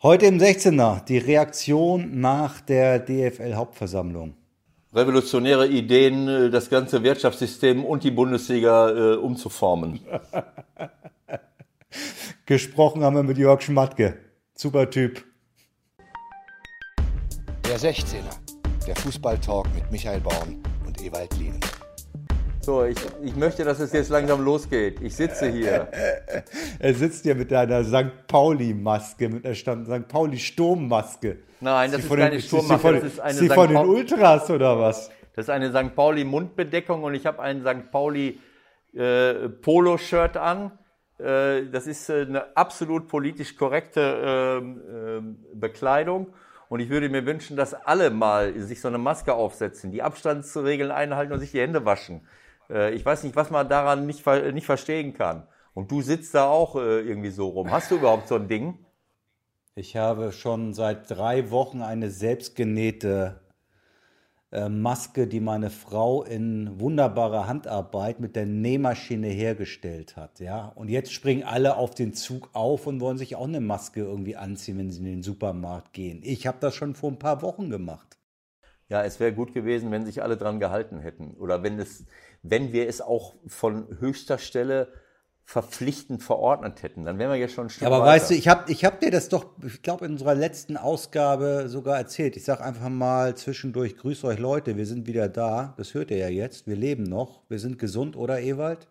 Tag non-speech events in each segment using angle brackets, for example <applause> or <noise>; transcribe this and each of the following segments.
Heute im 16er die Reaktion nach der DFL-Hauptversammlung. Revolutionäre Ideen, äh, das ganze Wirtschaftssystem und die Bundesliga äh, umzuformen. <laughs> Gesprochen haben wir mit Jörg Schmatke. Super Typ. Der 16er, der Fußballtalk mit Michael Baum und Ewald Lien. So, ich, ich möchte, dass es jetzt langsam losgeht. Ich sitze hier. <laughs> er sitzt hier mit einer St. Pauli-Maske, mit einer St. Pauli-Sturmmaske. Nein, das ist, ist keine den, Sturmmaske. Das ist eine Sie von den Ultras oder was? Das ist eine St. Pauli-Mundbedeckung und ich habe einen St. Pauli äh, an. Äh, das ist äh, eine absolut politisch korrekte ähm, ähm, Bekleidung. Und ich würde mir wünschen, dass alle mal sich so eine Maske aufsetzen, die Abstandsregeln einhalten und sich die Hände waschen. Äh, ich weiß nicht, was man daran nicht, nicht verstehen kann. Und du sitzt da auch äh, irgendwie so rum. Hast du überhaupt so ein Ding? Ich habe schon seit drei Wochen eine selbstgenähte äh, Maske, die meine Frau in wunderbarer Handarbeit mit der Nähmaschine hergestellt hat. Ja? Und jetzt springen alle auf den Zug auf und wollen sich auch eine Maske irgendwie anziehen, wenn sie in den Supermarkt gehen. Ich habe das schon vor ein paar Wochen gemacht. Ja, es wäre gut gewesen, wenn sich alle dran gehalten hätten. Oder wenn es, wenn wir es auch von höchster Stelle verpflichtend verordnet hätten, dann wären wir ja schon ein Stück Aber weiter. weißt du, ich habe ich hab dir das doch, ich glaube, in unserer letzten Ausgabe sogar erzählt. Ich sage einfach mal zwischendurch, grüß euch Leute, wir sind wieder da. Das hört ihr ja jetzt. Wir leben noch. Wir sind gesund, oder Ewald?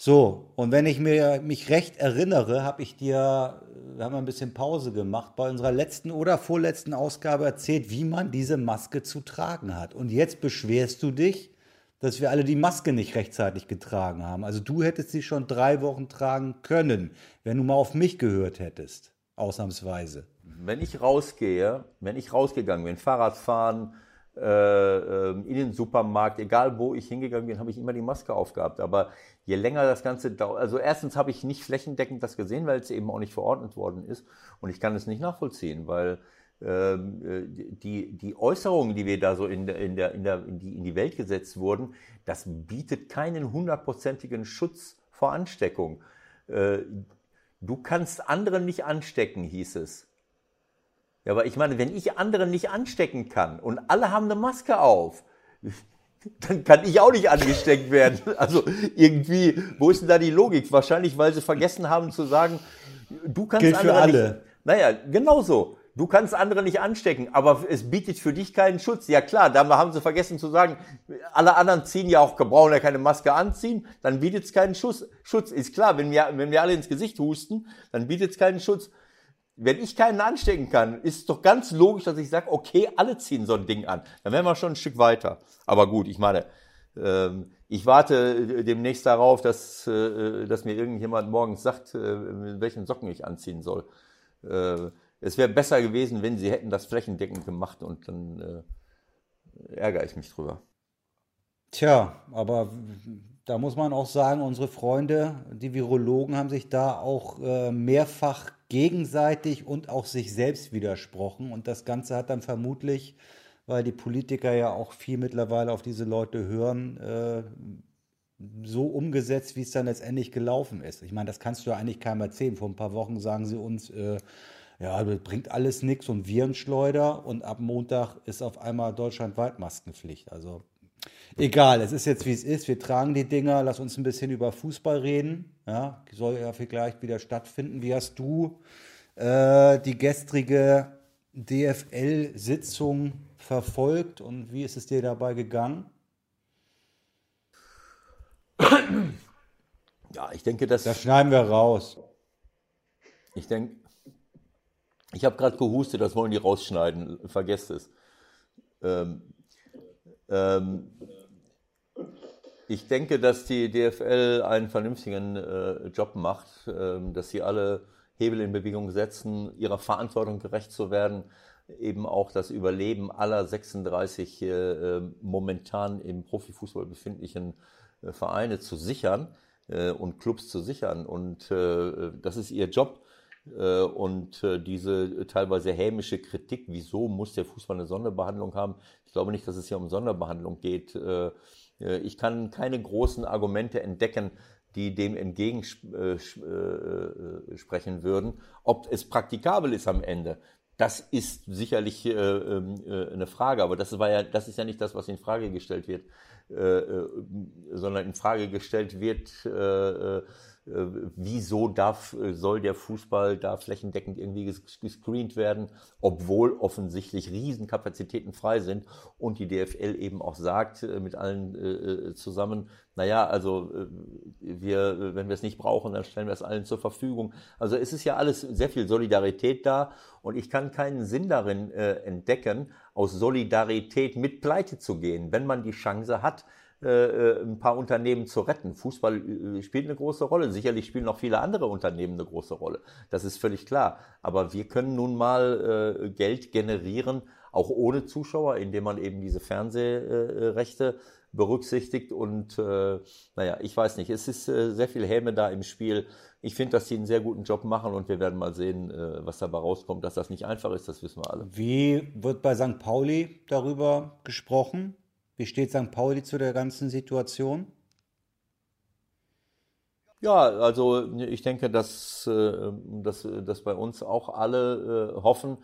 So, und wenn ich mir, mich recht erinnere, habe ich dir, wir haben ein bisschen Pause gemacht, bei unserer letzten oder vorletzten Ausgabe erzählt, wie man diese Maske zu tragen hat. Und jetzt beschwerst du dich, dass wir alle die Maske nicht rechtzeitig getragen haben. Also du hättest sie schon drei Wochen tragen können, wenn du mal auf mich gehört hättest, ausnahmsweise. Wenn ich rausgehe, wenn ich rausgegangen bin, Fahrrad fahren, äh, ähm, in den Supermarkt, egal wo ich hingegangen bin, habe ich immer die Maske aufgehabt. Aber je länger das Ganze dauert, also erstens habe ich nicht flächendeckend das gesehen, weil es eben auch nicht verordnet worden ist. Und ich kann es nicht nachvollziehen, weil ähm, äh, die, die Äußerungen, die wir da so in, in, der, in, der, in, die, in die Welt gesetzt wurden, das bietet keinen hundertprozentigen Schutz vor Ansteckung. Äh, du kannst andere nicht anstecken, hieß es. Ja, aber ich meine, wenn ich andere nicht anstecken kann und alle haben eine Maske auf, dann kann ich auch nicht angesteckt werden. Also irgendwie, wo ist denn da die Logik? Wahrscheinlich, weil sie vergessen haben zu sagen, du kannst Gilt andere für alle. Nicht, naja, genau so. Du kannst andere nicht anstecken, aber es bietet für dich keinen Schutz. Ja klar, da haben sie vergessen zu sagen, alle anderen ziehen ja auch, brauchen ja keine Maske anziehen, dann bietet es keinen Schutz. Schutz ist klar, wenn wir, wenn wir alle ins Gesicht husten, dann bietet es keinen Schutz. Wenn ich keinen anstecken kann, ist es doch ganz logisch, dass ich sage, okay, alle ziehen so ein Ding an. Dann wären wir schon ein Stück weiter. Aber gut, ich meine, ähm, ich warte demnächst darauf, dass, äh, dass mir irgendjemand morgens sagt, äh, welchen Socken ich anziehen soll. Äh, es wäre besser gewesen, wenn sie hätten das flächendeckend gemacht und dann äh, ärgere ich mich drüber. Tja, aber da muss man auch sagen, unsere Freunde, die Virologen, haben sich da auch äh, mehrfach gegenseitig und auch sich selbst widersprochen. Und das Ganze hat dann vermutlich, weil die Politiker ja auch viel mittlerweile auf diese Leute hören, äh, so umgesetzt, wie es dann letztendlich gelaufen ist. Ich meine, das kannst du ja eigentlich keinem erzählen. Vor ein paar Wochen sagen sie uns, äh, ja, das bringt alles nichts und Virenschleuder und ab Montag ist auf einmal deutschlandweit Maskenpflicht. Also egal, es ist jetzt wie es ist. Wir tragen die Dinger, lass uns ein bisschen über Fußball reden. Ja, soll ja vielleicht wieder stattfinden. Wie hast du äh, die gestrige DFL-Sitzung verfolgt und wie ist es dir dabei gegangen? Ja, ich denke, dass. Das schneiden wir raus. Ich denke, ich habe gerade gehustet, das wollen die rausschneiden. Vergesst es. Ähm, ähm, ich denke, dass die DFL einen vernünftigen äh, Job macht, äh, dass sie alle Hebel in Bewegung setzen, ihrer Verantwortung gerecht zu werden, eben auch das Überleben aller 36 äh, momentan im Profifußball befindlichen äh, Vereine zu sichern äh, und Clubs zu sichern. Und äh, das ist ihr Job. Und diese teilweise hämische Kritik, wieso muss der Fußball eine Sonderbehandlung haben? Ich glaube nicht, dass es hier um Sonderbehandlung geht. Äh, ich kann keine großen Argumente entdecken, die dem entgegensprechen würden. Ob es praktikabel ist am Ende, das ist sicherlich äh, äh, eine Frage, aber das war ja, das ist ja nicht das, was in Frage gestellt wird, äh, äh sondern in Frage gestellt wird, äh, äh äh, wieso darf, äh, soll der Fußball da flächendeckend irgendwie gescreent werden, obwohl offensichtlich Riesenkapazitäten frei sind und die DFL eben auch sagt äh, mit allen zusammen, naja, also wir, wenn wir es nicht brauchen, dann stellen wir es allen zur Verfügung. Also es ist ja alles sehr viel Solidarität da und ich kann keinen Sinn darin entdecken, aus Solidarität mit Pleite zu gehen, wenn man die Chance hat, äh, äh, ein paar Unternehmen zu retten. Fußball äh, spielt eine große Rolle. Sicherlich spielen noch viele andere Unternehmen eine große Rolle. Das ist völlig klar. Aber wir können nun mal äh, Geld generieren, auch ohne Zuschauer, indem man eben diese Fernsehrechte berücksichtigt. Und äh, naja, ich weiß nicht, es ist äh, sehr viel Häme da im Spiel. Ich finde, dass sie einen sehr guten Job machen und wir werden mal sehen, äh, was dabei rauskommt. Dass das nicht einfach ist, das wissen wir alle. Wie wird bei St. Pauli darüber gesprochen? Wie steht St. Pauli zu der ganzen Situation? Ja, also ich denke, dass, äh, dass, dass bei uns auch alle äh, hoffen,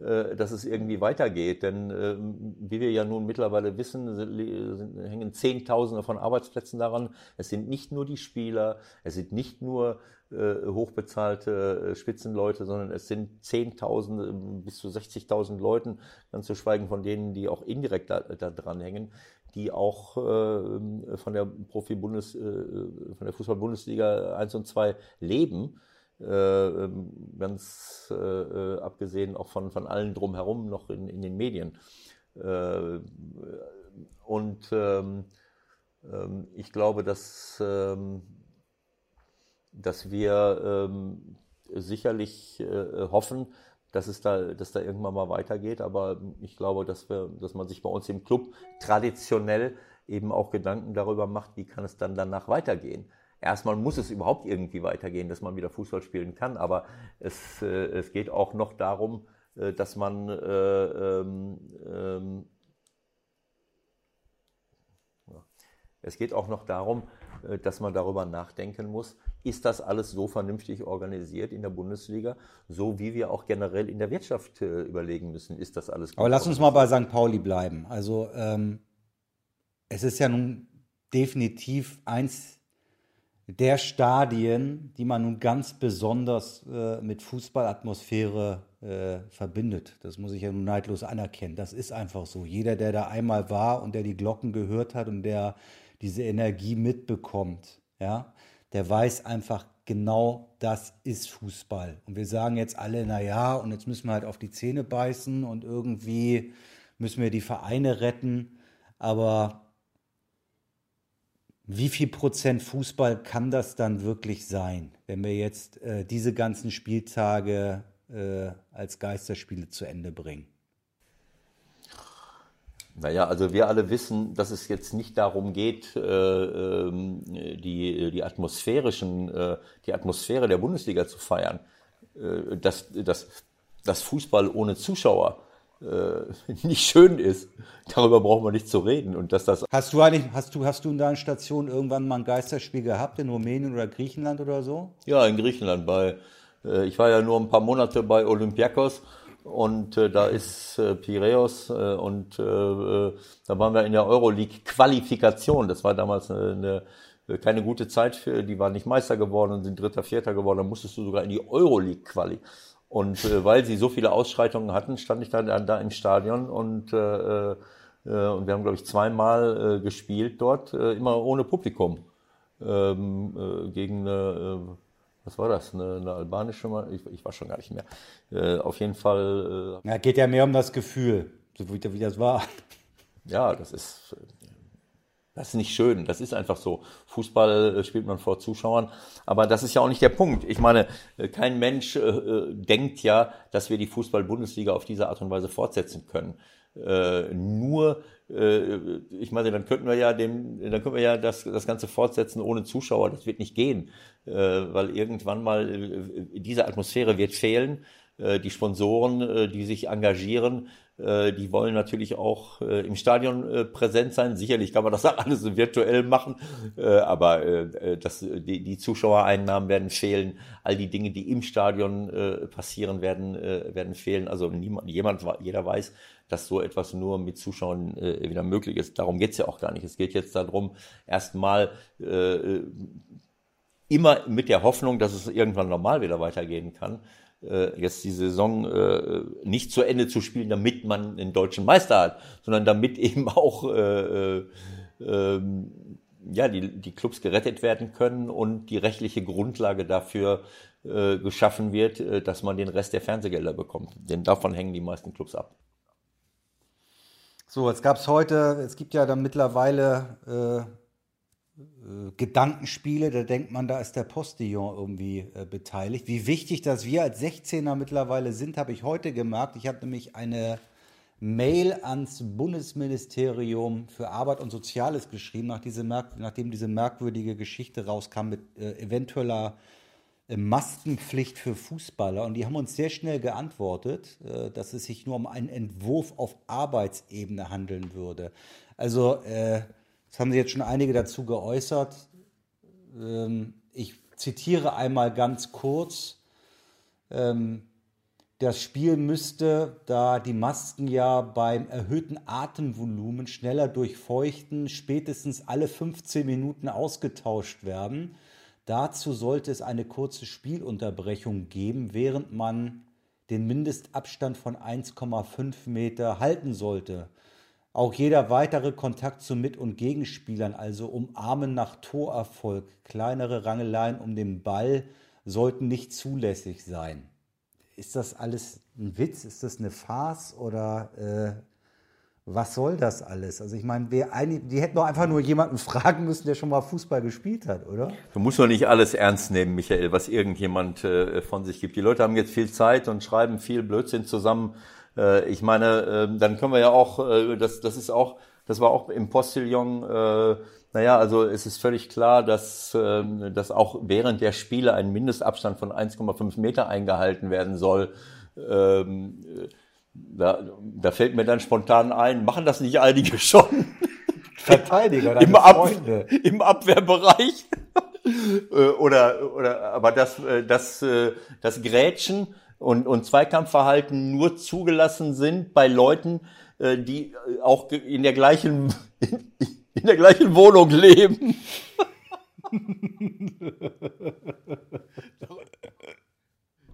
dass es irgendwie weitergeht. Denn wie wir ja nun mittlerweile wissen, hängen Zehntausende von Arbeitsplätzen daran. Es sind nicht nur die Spieler, es sind nicht nur hochbezahlte Spitzenleute, sondern es sind Zehntausende bis zu 60.000 Leuten, ganz zu schweigen von denen, die auch indirekt da, da dran hängen die auch äh, von der Profi-Bundes, äh, von der Fußball-Bundesliga 1 und 2 leben. Äh, ähm, ganz äh, äh, abgesehen auch von, von allen drumherum noch in, in den Medien. Äh, und ähm, ähm, ich glaube, dass, ähm, dass wir sicherlich hoffen, dass es da, dass da irgendwann mal weitergeht. Aber ich glaube, dass wir, dass man sich bei uns im Club traditionell eben auch Gedanken darüber macht, wie kann es dann danach weitergehen. Erstmal muss es überhaupt irgendwie weitergehen, dass man wieder Fußball spielen kann, aber es, äh, es geht auch noch darum, äh, dass man äh, ähm, ähm, es geht auch noch darum, äh, dass man darüber nachdenken muss, ist das alles so vernünftig organisiert in der Bundesliga, so wie wir auch generell in der Wirtschaft äh, überlegen müssen, ist das alles gut Aber lass uns mal bei St. Pauli bleiben. Also ähm, es ist ja nun definitiv eins der Stadien, die man nun ganz besonders äh, mit Fußballatmosphäre äh, verbindet. Das muss ich ja nun neidlos anerkennen. Das ist einfach so. Jeder, der da einmal war und der die Glocken gehört hat und der diese Energie mitbekommt, ja, der weiß einfach genau, das ist Fußball. Und wir sagen jetzt alle, na ja, und jetzt müssen wir halt auf die Zähne beißen und irgendwie müssen wir die Vereine retten. Aber wie viel Prozent Fußball kann das dann wirklich sein, wenn wir jetzt äh, diese ganzen Spieltage äh, als Geisterspiele zu Ende bringen? Naja, also wir alle wissen, dass es jetzt nicht darum geht, äh, ähm, die, die atmosphärischen, äh, die Atmosphäre der Bundesliga zu feiern. Äh, dass, dass, dass Fußball ohne Zuschauer <laughs> nicht schön ist, darüber brauchen wir nicht zu reden. Und dass das hast du eigentlich, hast du, hast du in deiner Station irgendwann mal ein Geisterspiel gehabt in Rumänien oder Griechenland oder so? Ja, in Griechenland bei, ich war ja nur ein paar Monate bei Olympiakos und äh, da ist äh, Piraeus äh, und äh, äh, da waren wir in der Euroleague-Qualifikation. Das war damals eine, eine, keine gute Zeit für, die waren nicht Meister geworden und sind Dritter, Vierter geworden. Da musstest du sogar in die Euroleague-Quali. Und äh, weil sie so viele Ausschreitungen hatten, stand ich dann da, da im Stadion und, äh, äh, und wir haben, glaube ich, zweimal äh, gespielt dort, äh, immer ohne Publikum. Ähm, äh, gegen eine äh, was war das, eine, eine albanische, ich, ich, war schon gar nicht mehr. Äh, auf jeden Fall. Äh, ja, geht ja mehr um das Gefühl, so wie, wie das war. Ja, das ist, das ist nicht schön. Das ist einfach so. Fußball äh, spielt man vor Zuschauern. Aber das ist ja auch nicht der Punkt. Ich meine, äh, kein Mensch äh, äh, denkt ja, dass wir die Fußball-Bundesliga auf diese Art und Weise fortsetzen können. Äh, nur äh, ich meine, dann könnten wir ja dem, dann können wir ja das, das Ganze fortsetzen ohne Zuschauer. Das wird nicht gehen, weil irgendwann mal diese Atmosphäre wird fehlen. die Sponsoren, die sich engagieren, die wollen natürlich auch äh, im Stadion äh, präsent sein. Sicherlich kann man das <laughs> alles virtuell machen, aber das, die, die Zuschauereinnahmen werden fehlen. All die Dinge, die im Stadion passieren, werden, werden fehlen. Also niemand, jemand, jeder weiß, dass so etwas nur mit Zuschauern wieder möglich ist. Darum geht's ja auch gar nicht. Es geht jetzt darum, erstmal immer mit der Hoffnung, dass es irgendwann normal wieder weitergehen kann, äh, jetzt die Saison äh, nicht zu Ende zu spielen, damit man einen deutschen Meister hat, sondern damit <laughs> eben auch äh, äh, ähm, ja, die, die Clubs gerettet werden können und die rechtliche Grundlage dafür äh, geschaffen wird, äh, dass man den Rest der Fernsehgelder bekommt. Denn davon hängen die meisten Clubs ab. So, jetzt gab es heute, es gibt ja dann mittlerweile äh, Gedankenspiele, da denkt man, da ist der Postillon irgendwie äh, beteiligt. Wie wichtig, dass wir als 16er mittlerweile sind, habe ich heute gemerkt. Ich habe nämlich eine Mail ans Bundesministerium für Arbeit und Soziales geschrieben, nach diese nachdem diese merkwürdige Geschichte rauskam mit äh, eventueller äh, Maskenpflicht für Fußballer. Und die haben uns sehr schnell geantwortet, äh, dass es sich nur um einen Entwurf auf Arbeitsebene handeln würde. Also es haben sich jetzt schon einige dazu geäußert. Ähm, ich zitiere einmal ganz kurz. Ähm, das Spiel müsste, da die Masken ja beim erhöhten Atemvolumen schneller durchfeuchten, spätestens alle 15 Minuten ausgetauscht werden. Dazu sollte es eine kurze Spielunterbrechung geben, während man den Mindestabstand von 1,5 Meter halten sollte. Auch jeder weitere Kontakt zu Mit- und Gegenspielern, also Umarmen nach Torerfolg, kleinere Rangeleien um den Ball, sollten nicht zulässig sein. Ist das alles ein Witz? Ist das eine Farce oder äh, was soll das alles? Also ich meine, die hätten doch einfach nur jemanden <laughs> fragen müssen, der schon mal Fußball gespielt hat, oder? Du musst doch nicht alles ernst nehmen, Michael, was irgendjemand äh, von sich gibt. Die Leute haben jetzt viel Zeit und schreiben viel Blödsinn zusammen äh, ich meine, äh, dann können wir ja auch, äh, das, das ist auch, das war auch im Postillon, äh, naja, also es ist völlig klar, dass, äh, dass auch während der Spiele ein Mindestabstand von 1,5 Meter eingehalten werden soll. Ähm, da, da fällt mir dann spontan ein, machen das nicht einige schon? <laughs> Verteidiger, Im, Ab Im Abwehrbereich. <laughs> Äh, oder, oder, aber das, äh, das, das Grätschen und, und Zweikampfverhalten nur zugelassen sind bei Leuten, äh, die äh, auch in der gleichen, in, <laughs> in der gleichen Wohnung leben. <laughs>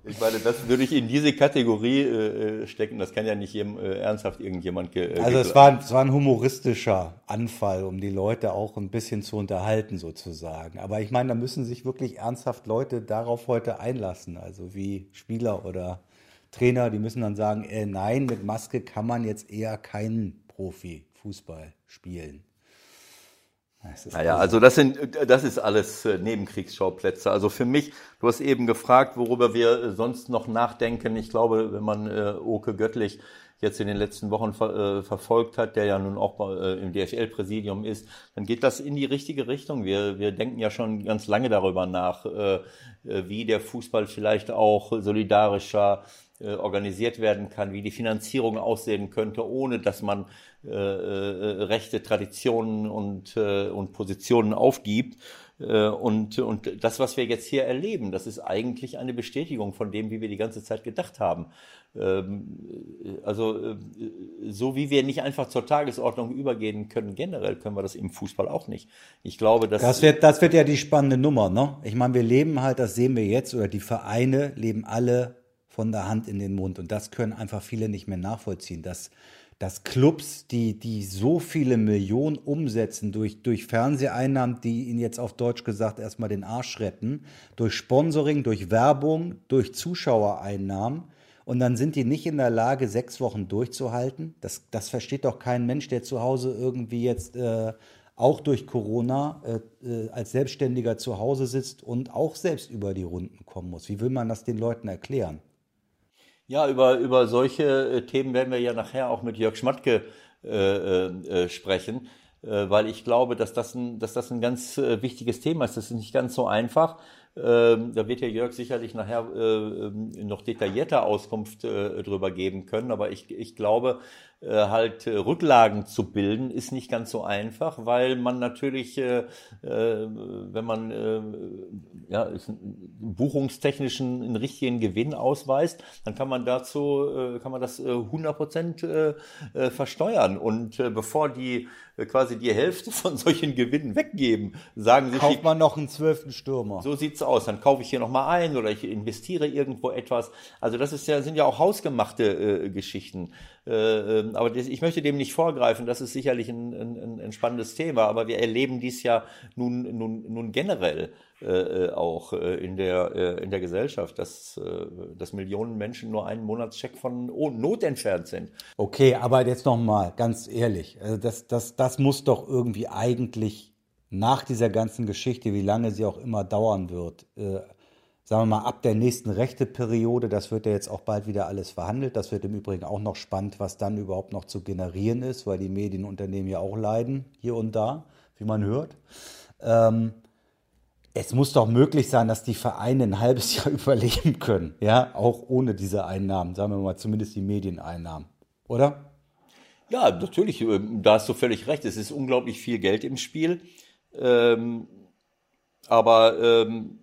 Ich meine, das würde ich in diese Kategorie äh, äh stecken. Das kann ja nicht jedem, äh, ernsthaft irgendjemand. Ge äh, also es war, es war ein humoristischer Anfall, um die Leute auch ein bisschen zu unterhalten sozusagen. Aber ich meine, da müssen sich wirklich ernsthaft Leute darauf heute einlassen. Also wie Spieler oder Trainer, die müssen dann sagen, äh, nein, mit Maske kann man jetzt eher keinen Profi-Fußball spielen. Naja, also das sind, das ist alles äh, Nebenkriegsschauplätze. Also für mich, du hast eben gefragt, worüber wir äh, sonst noch nachdenken. Ich glaube, wenn man äh, Oke Göttlich jetzt in den letzten Wochen ver, äh, verfolgt hat, der ja nun auch äh, im DFL-Präsidium ist, dann geht das in die richtige Richtung. Wir, wir denken ja schon ganz lange darüber nach, äh, wie der Fußball vielleicht auch solidarischer äh, organisiert werden kann, wie die Finanzierung aussehen könnte, ohne dass man äh, äh, rechte Traditionen und, äh, und Positionen aufgibt. Äh, und, und das, was wir jetzt hier erleben, das ist eigentlich eine Bestätigung von dem, wie wir die ganze Zeit gedacht haben. Ähm, also so wie wir nicht einfach zur Tagesordnung übergehen können, generell können wir das im Fußball auch nicht. Ich glaube, dass das wird, das wird ja die spannende Nummer. Ne? Ich meine, wir leben halt, das sehen wir jetzt, oder die Vereine leben alle von der Hand in den Mund. Und das können einfach viele nicht mehr nachvollziehen, dass, dass Clubs, die, die so viele Millionen umsetzen durch, durch Fernseheinnahmen, die ihnen jetzt auf Deutsch gesagt erstmal den Arsch retten, durch Sponsoring, durch Werbung, durch Zuschauereinnahmen, und dann sind die nicht in der Lage, sechs Wochen durchzuhalten. Das, das versteht doch kein Mensch, der zu Hause irgendwie jetzt äh, auch durch Corona äh, äh, als Selbstständiger zu Hause sitzt und auch selbst über die Runden kommen muss. Wie will man das den Leuten erklären? Ja, über, über solche äh, Themen werden wir ja nachher auch mit Jörg Schmatke äh, äh, äh, sprechen, äh, weil ich glaube, dass das, ein, dass das ein ganz äh, wichtiges Thema ist. Das ist nicht ganz so einfach, Ähm, da wird ja Jörg sicherlich nachher äh, ähm, noch detaillierter Auskunft äh, drüber geben können. Aber ich, ich glaube, halt äh, Rücklagen zu bilden, ist nicht ganz so einfach, weil man natürlich, äh, äh wenn man äh, ja, buchungstechnischen einen richtigen Gewinn ausweist, dann kann man dazu, äh, kann man das 100 Prozent versteuern. Und bevor die quasi die Hälfte <laughs> von solchen Gewinnen weggeben, sagen sie, kauft man noch einen zwölften Stürmer. So sieht's aus. Dann kaufe ich hier noch mal ein oder ich investiere irgendwo etwas. Also das ist ja sind ja auch hausgemachte Geschichten. Äh, ähm, aber ich möchte dem nicht vorgreifen, das ist sicherlich ein, ein, ein spannendes Thema, aber wir erleben dies ja nun, nun, nun generell äh, äh auch in, der, in der Gesellschaft, dass, dass Millionen Menschen nur einen Monatscheck von Not entfernt sind. Okay, aber jetzt nochmal, ganz ehrlich, das, das, das muss doch irgendwie eigentlich nach dieser ganzen Geschichte, wie lange sie auch immer dauern wird, sagen wir mal, ab der nächsten Rechteperiode, das wird ja jetzt auch bald wieder alles verhandelt. Das wird im Übrigen auch noch spannend, was dann überhaupt noch zu generieren ist, weil die Medienunternehmen ja auch leiden, hier und da, wie man hört. Ähm, es muss doch möglich sein, dass die Vereine ein halbes <laughs> Jahr überleben können, ja, auch ohne diese Einnahmen, sagen wir mal zumindest die Medieneinnahmen, oder? Ja, natürlich, ähm, da hast du völlig recht. Es ist unglaublich viel Geld im Spiel. Ähm, aber ähm,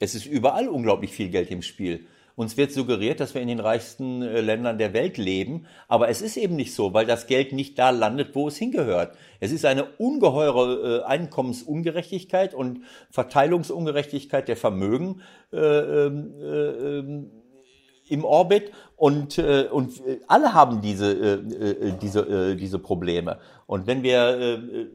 es ist überall unglaublich viel Geld im Spiel. Uns wird suggeriert, dass wir in den reichsten äh, Ländern der Welt leben, aber es ist eben nicht so, weil das Geld nicht da landet, wo es hingehört. Es ist eine ungeheure äh, Einkommensungerechtigkeit und Verteilungsungerechtigkeit der Vermögen äh, ähm, äh, äh, im Orbit und, äh, und alle haben diese, diese, diese Probleme. Und wenn wir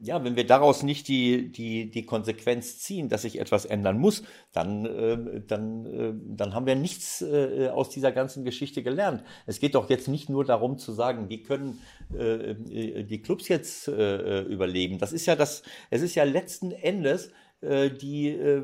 ja, wenn wir daraus nicht die, die, die Konsequenz ziehen, dass sich etwas ändern muss, dann, äh, dann, äh, dann haben wir nichts äh, aus dieser ganzen Geschichte gelernt. Es geht doch jetzt nicht nur darum zu sagen, wie können äh, die Clubs jetzt äh, überleben. Das ist ja das, es ist ja letzten Endes äh, die, äh,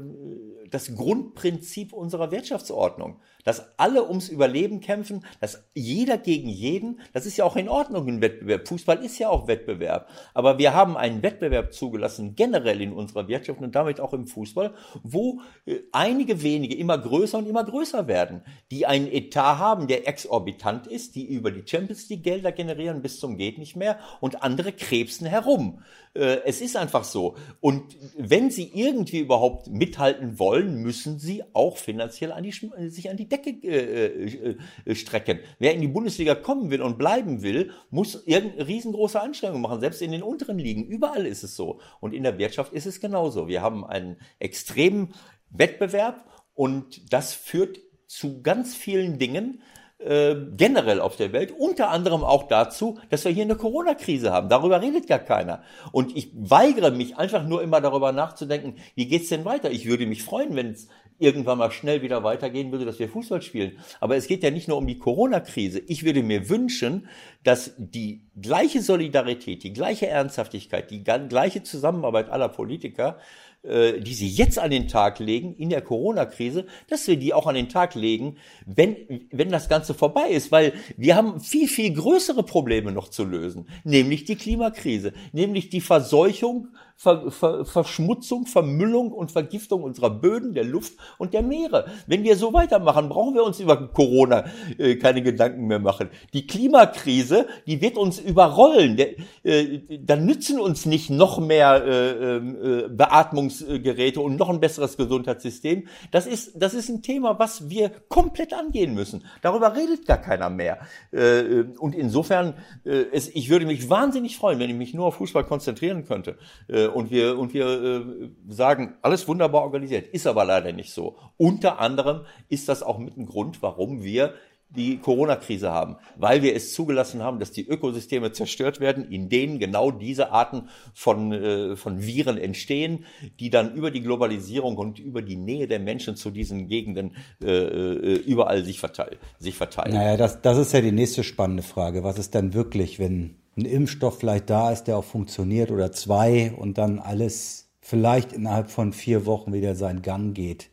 das Grundprinzip unserer Wirtschaftsordnung dass alle ums Überleben kämpfen, dass jeder gegen jeden, das ist ja auch in Ordnung im Wettbewerb. Fußball ist ja auch Wettbewerb. Aber wir haben einen Wettbewerb zugelassen, generell in unserer Wirtschaft und damit auch im Fußball, wo äh, einige wenige immer größer und immer größer werden, die einen Etat haben, der exorbitant ist, die über die Champions League Gelder generieren bis zum geht nicht mehr und andere krebsen herum. Äh, es ist einfach so. Und wenn sie irgendwie überhaupt mithalten wollen, müssen sie auch finanziell an die, sich an die Decke äh, äh, strecken. Wer in die Bundesliga kommen will und bleiben will, muss irgendeine riesengroße Anstrengungen machen, selbst in den unteren Ligen. Überall ist es so. Und in der Wirtschaft ist es genauso. Wir haben einen extremen Wettbewerb und das führt zu ganz vielen Dingen, äh, generell auf der Welt, unter anderem auch dazu, dass wir hier eine Corona-Krise haben. Darüber redet gar keiner. Und ich weigere mich einfach nur immer darüber nachzudenken, wie geht's denn weiter? Ich würde mich freuen, wenn es irgendwann mal schnell wieder weitergehen würde, dass wir Fußball spielen. Aber es geht ja nicht nur um die Corona-Krise. Ich würde mir wünschen, dass die gleiche Solidarität, die gleiche Ernsthaftigkeit, die gleiche Zusammenarbeit aller Politiker äh, die sie jetzt an den Tag legen in der Corona-Krise, dass wir die auch an den Tag legen, wenn, wenn das Ganze vorbei ist, weil wir haben viel, viel größere Probleme noch zu lösen, nämlich die Klimakrise, nämlich die Verseuchung Ver, Ver, Verschmutzung, Vermüllung und Vergiftung unserer Böden, der Luft und der Meere. Wenn wir so weitermachen, brauchen wir uns über Corona äh, keine Gedanken mehr machen. Die Klimakrise, die wird uns überrollen. Der, äh, dann nützen uns nicht noch mehr äh, ähm, äh, Beatmungsgeräte und noch ein besseres Gesundheitssystem. Das ist, das ist ein Thema, was wir komplett angehen müssen. Darüber redet gar keiner mehr. Äh, und insofern, äh, es, ich würde mich wahnsinnig freuen, wenn ich mich nur auf Fußball konzentrieren könnte. Äh, äh, und wir, und wir äh, sagen, alles wunderbar organisiert. Ist aber leider nicht so. Unter anderem ist das auch mit ein Grund, warum wir die Corona-Krise haben, weil wir es zugelassen haben, dass die Ökosysteme zerstört werden, in denen genau diese Arten von, äh, von Viren entstehen, die dann über die Globalisierung und über die Nähe der Menschen zu diesen Gegenden äh, äh überall sich, verteil sich verteilen. Naja, das, das ist ja die nächste spannende Frage. Was ist dann wirklich, wenn ein Impfstoff vielleicht da ist, der auch funktioniert oder zwei und dann alles vielleicht innerhalb von vier Wochen wieder seinen Gang geht.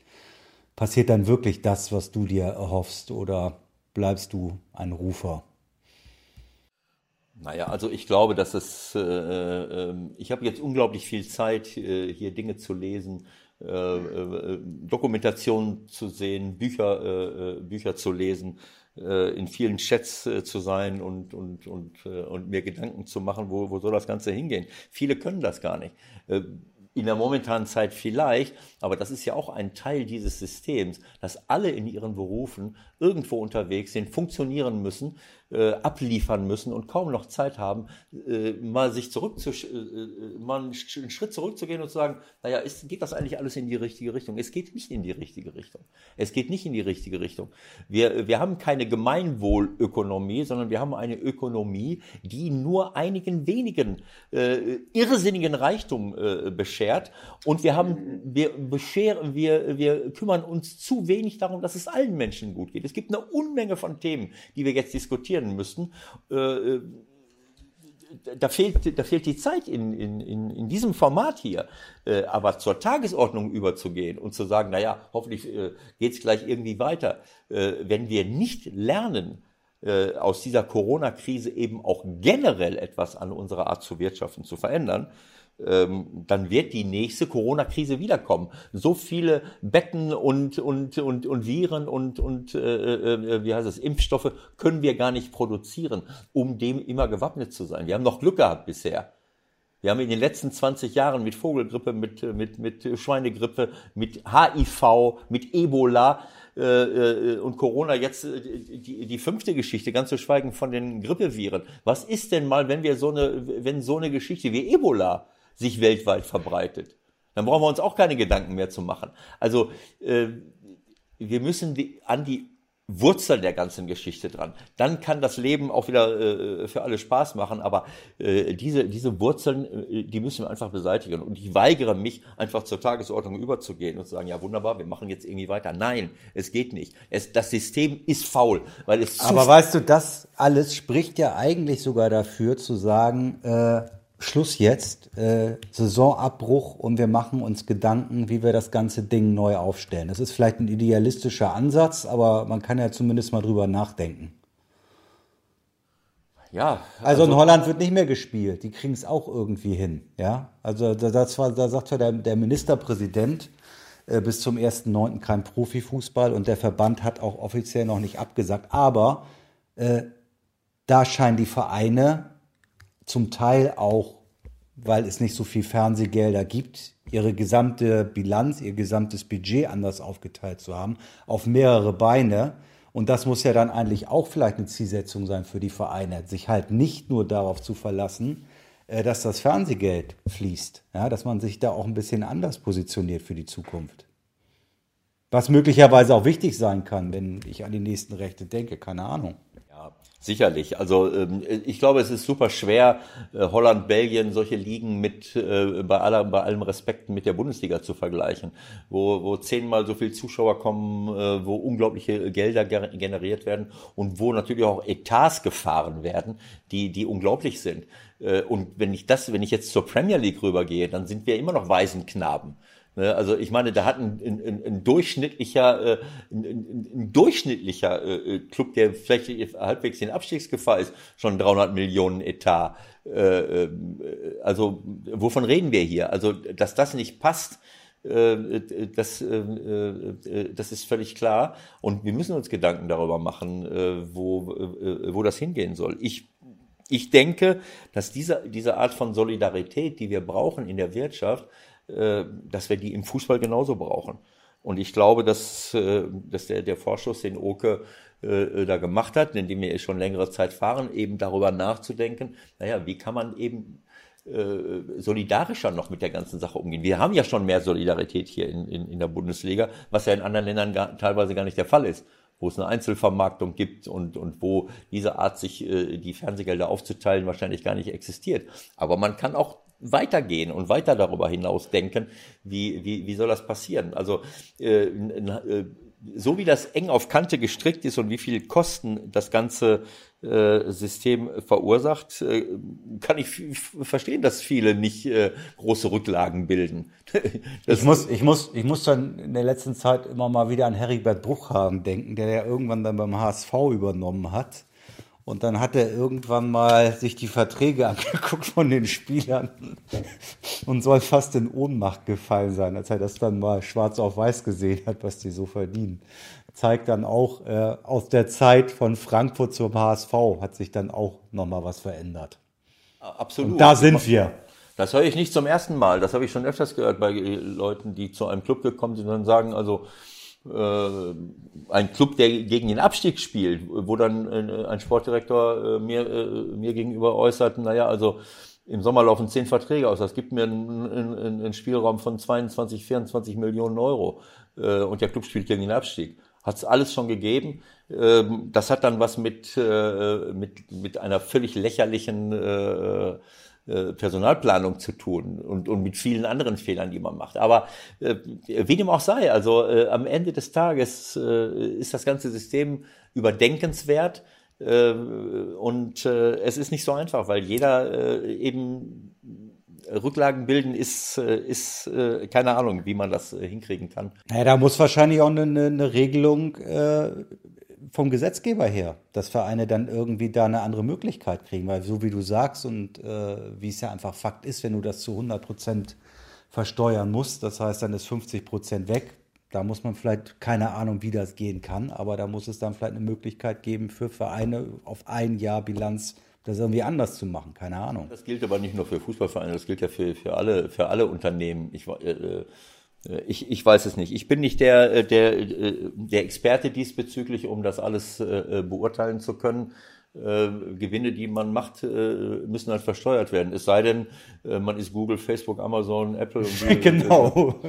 Passiert dann wirklich das, was du dir erhoffst oder bleibst du ein Rufer? Naja, also ich glaube, dass es, äh, äh, ich habe jetzt unglaublich viel Zeit, äh, hier Dinge zu lesen, äh, Dokumentation zu sehen, Bücher, Bücher zu lesen, in vielen Chats zu sein und, und, und, und mir Gedanken zu machen, wo, wo soll das Ganze hingehen. Viele können das gar nicht in der momentanen Zeit vielleicht, aber das ist ja auch ein Teil dieses Systems, dass alle in ihren Berufen irgendwo unterwegs sind, funktionieren müssen, äh, abliefern müssen und kaum noch Zeit haben, äh, mal sich zurück zu, äh, äh, mal einen Schritt zurückzugehen und zu sagen, naja, ist, geht das eigentlich alles in die richtige Richtung? Es geht nicht in die richtige Richtung. Es geht nicht in die richtige Richtung. Wir, wir haben keine Gemeinwohlökonomie, sondern wir haben eine Ökonomie, die nur einigen wenigen äh, irrsinnigen Reichtum äh, beschert. Und wir haben, wir bescheren, wir, wir kümmern uns zu wenig darum, dass es allen Menschen gut geht. Es gibt eine Unmenge von Themen, die wir jetzt diskutieren müssen. Äh, äh, da fehlt, da fehlt die Zeit in, in, in, diesem Format hier. Äh, aber zur Tagesordnung überzugehen und zu sagen, naja, hoffentlich geht es gleich irgendwie weiter. wenn wir nicht lernen, aus dieser Corona-Krise eben auch generell etwas an unserer Art zu wirtschaften zu verändern, ähm, dann wird die nächste Corona-Krise wiederkommen. So viele Betten und, und, und, und Viren und, und äh, äh, wie heißt es, Impfstoffe können wir gar nicht produzieren, um dem immer gewappnet zu sein. Wir haben noch Glück gehabt bisher. Wir haben in den letzten 20 Jahren mit Vogelgrippe, mit, mit, mit Schweinegrippe, mit HIV, mit Ebola äh, äh, und Corona jetzt äh, die, die fünfte Geschichte, ganz zu schweigen von den Grippeviren. Was ist denn mal, wenn wir so eine, wenn so eine Geschichte wie Ebola sich weltweit verbreitet. Dann brauchen wir uns auch keine Gedanken mehr zu machen. Also äh, wir müssen die, an die Wurzel der ganzen Geschichte dran. Dann kann das Leben auch wieder äh, für alle Spaß machen, aber äh, diese, diese Wurzeln, äh, die müssen wir einfach beseitigen. Und ich weigere mich, einfach zur Tagesordnung überzugehen und zu sagen, ja wunderbar, wir machen jetzt irgendwie weiter. Nein, es geht nicht. Es, das System ist faul, weil es Aber weißt du, das alles spricht ja eigentlich sogar dafür zu sagen, äh, Schluss jetzt, äh, Saisonabbruch und wir machen uns Gedanken, wie wir das ganze Ding neu aufstellen. Das ist vielleicht ein idealistischer Ansatz, aber man kann ja zumindest mal drüber nachdenken. Ja. Also, also in Holland wird nicht mehr gespielt. Die kriegen es auch irgendwie hin. Ja. Also das war, da sagt ja der, der Ministerpräsident äh, bis zum 1.9. kein Profifußball und der Verband hat auch offiziell noch nicht abgesagt. Aber äh, da scheinen die Vereine zum Teil auch, weil es nicht so viel Fernsehgelder gibt, ihre gesamte Bilanz, ihr gesamtes Budget anders aufgeteilt zu haben, auf mehrere Beine. Und das muss ja dann eigentlich auch vielleicht eine Zielsetzung sein für die Vereine, sich halt nicht nur darauf zu verlassen, äh, dass das Fernsehgeld fließt, ja, dass man sich da auch ein bisschen anders positioniert für die Zukunft. Was möglicherweise auch wichtig sein kann, wenn ich an die nächsten Rechte denke, keine Ahnung. Sicherlich. Also ähm, ich glaube, es ist super schwer, äh, Holland, Belgien, solche Ligen mit äh, bei, aller, bei allem Respekt mit der Bundesliga zu vergleichen, wo, wo zehnmal so viele Zuschauer kommen, äh, wo unglaubliche Gelder generiert werden und wo natürlich auch Etats gefahren werden, die, die unglaublich sind. Und wenn ich das, wenn ich jetzt zur Premier League rübergehe, dann sind wir immer noch Waisenknaben. Ne, also ich meine, da hat ein, ein, ein durchschnittlicher, äh, ein, ein, durchschnittlicher äh, Club, der vielleicht halbwegs in Abstiegsgefahr ist, schon 300 Millionen Etat. Äh, also wovon reden wir hier? Also dass das nicht passt, das, das ist völlig klar. Und wir müssen uns Gedanken darüber machen, wo, wo das hingehen soll. Ich ich denke, dass diese, diese Art von Solidarität, die wir brauchen in der Wirtschaft, äh, dass wir die im Fußball genauso brauchen. Und ich glaube, dass, äh, dass der, der Vorschuss, den Oke äh, da gemacht hat, in dem wir schon längere Zeit fahren, eben darüber nachzudenken, naja, wie kann man eben solidarischer noch mit der ganzen Sache umgehen. Wir haben ja schon mehr Solidarität hier in, in, in der Bundesliga, was ja in anderen Ländern gar, teilweise gar nicht der Fall ist, wo es eine Einzelvermarktung gibt und, und wo diese Art, sich äh, die Fernsehgelder aufzuteilen, wahrscheinlich gar nicht existiert. Aber man kann auch weitergehen und weiter darüber hinaus denken, wie, wie, wie soll das passieren? Also äh, äh, so wie das eng auf Kante gestrickt ist und wie viel Kosten das ganze äh, System verursacht, äh, kann ich verstehen, dass viele nicht äh, große Rücklagen bilden. <laughs> ich muss, ich muss, ich muss dann in der letzten Zeit immer mal wieder an Heribert Bruchhagen denken, der ja irgendwann dann beim HSV übernommen hat Und dann hat er irgendwann mal sich die Verträge <laughs> angeguckt von den Spielern und soll fast in Ohnmacht gefallen sein, als er das dann mal schwarz auf weiß gesehen hat, was die so verdienen. Zeigt dann auch, äh, aus der Zeit von Frankfurt zum HSV hat sich dann auch nochmal was verändert. Absolut. Und da sind wir. Das höre ich nicht zum ersten Mal. Das habe ich schon öfters gehört bei Leuten, die zu einem Club gekommen sind und sagen, also ein Club, der gegen den Abstieg spielt, wo dann äh, ein Sportdirektor äh, mir, äh, mir gegenüber äußert, naja, also im Sommer laufen zehn Verträge aus. Das gibt mir einen, einen, Spielraum von 22, 24 Millionen Euro. Äh, und der Club spielt gegen den Abstieg. Hat es alles schon gegeben. Ähm, das hat dann was mit, äh, mit, mit einer völlig lächerlichen äh, Personalplanung zu tun und, und mit vielen anderen Fehlern, die man macht. Aber äh, wie dem auch sei, also äh, am Ende des Tages äh, ist das ganze System überdenkenswert äh, und äh, es ist nicht so einfach, weil jeder äh, eben Rücklagen bilden ist, äh, ist äh, keine Ahnung, wie man das hinkriegen kann. Ja, da muss wahrscheinlich auch eine, eine Regelung äh, vom Gesetzgeber her, dass Vereine dann irgendwie da eine andere Möglichkeit kriegen, weil so wie du sagst und äh, wie es ja einfach Fakt ist, wenn du das zu 100 Prozent versteuern musst, das heißt, dann ist 50 Prozent weg. Da muss man vielleicht keine Ahnung, wie das gehen kann, aber da muss es dann vielleicht eine Möglichkeit geben für Vereine auf ein Jahr Bilanz das irgendwie anders zu machen, keine Ahnung. Das gilt aber nicht nur für Fußballvereine, das gilt ja für, für, alle, für alle Unternehmen. Ich, äh, äh, ich, ich weiß es nicht. Ich bin nicht der, äh, der, äh, der Experte diesbezüglich, um das alles beurteilen zu können. Gewinne, die man macht, müssen halt versteuert werden. Es sei denn, man ist Google, Facebook, Amazon, Apple. Und <laughs> <laughs> <laughs> die, genau.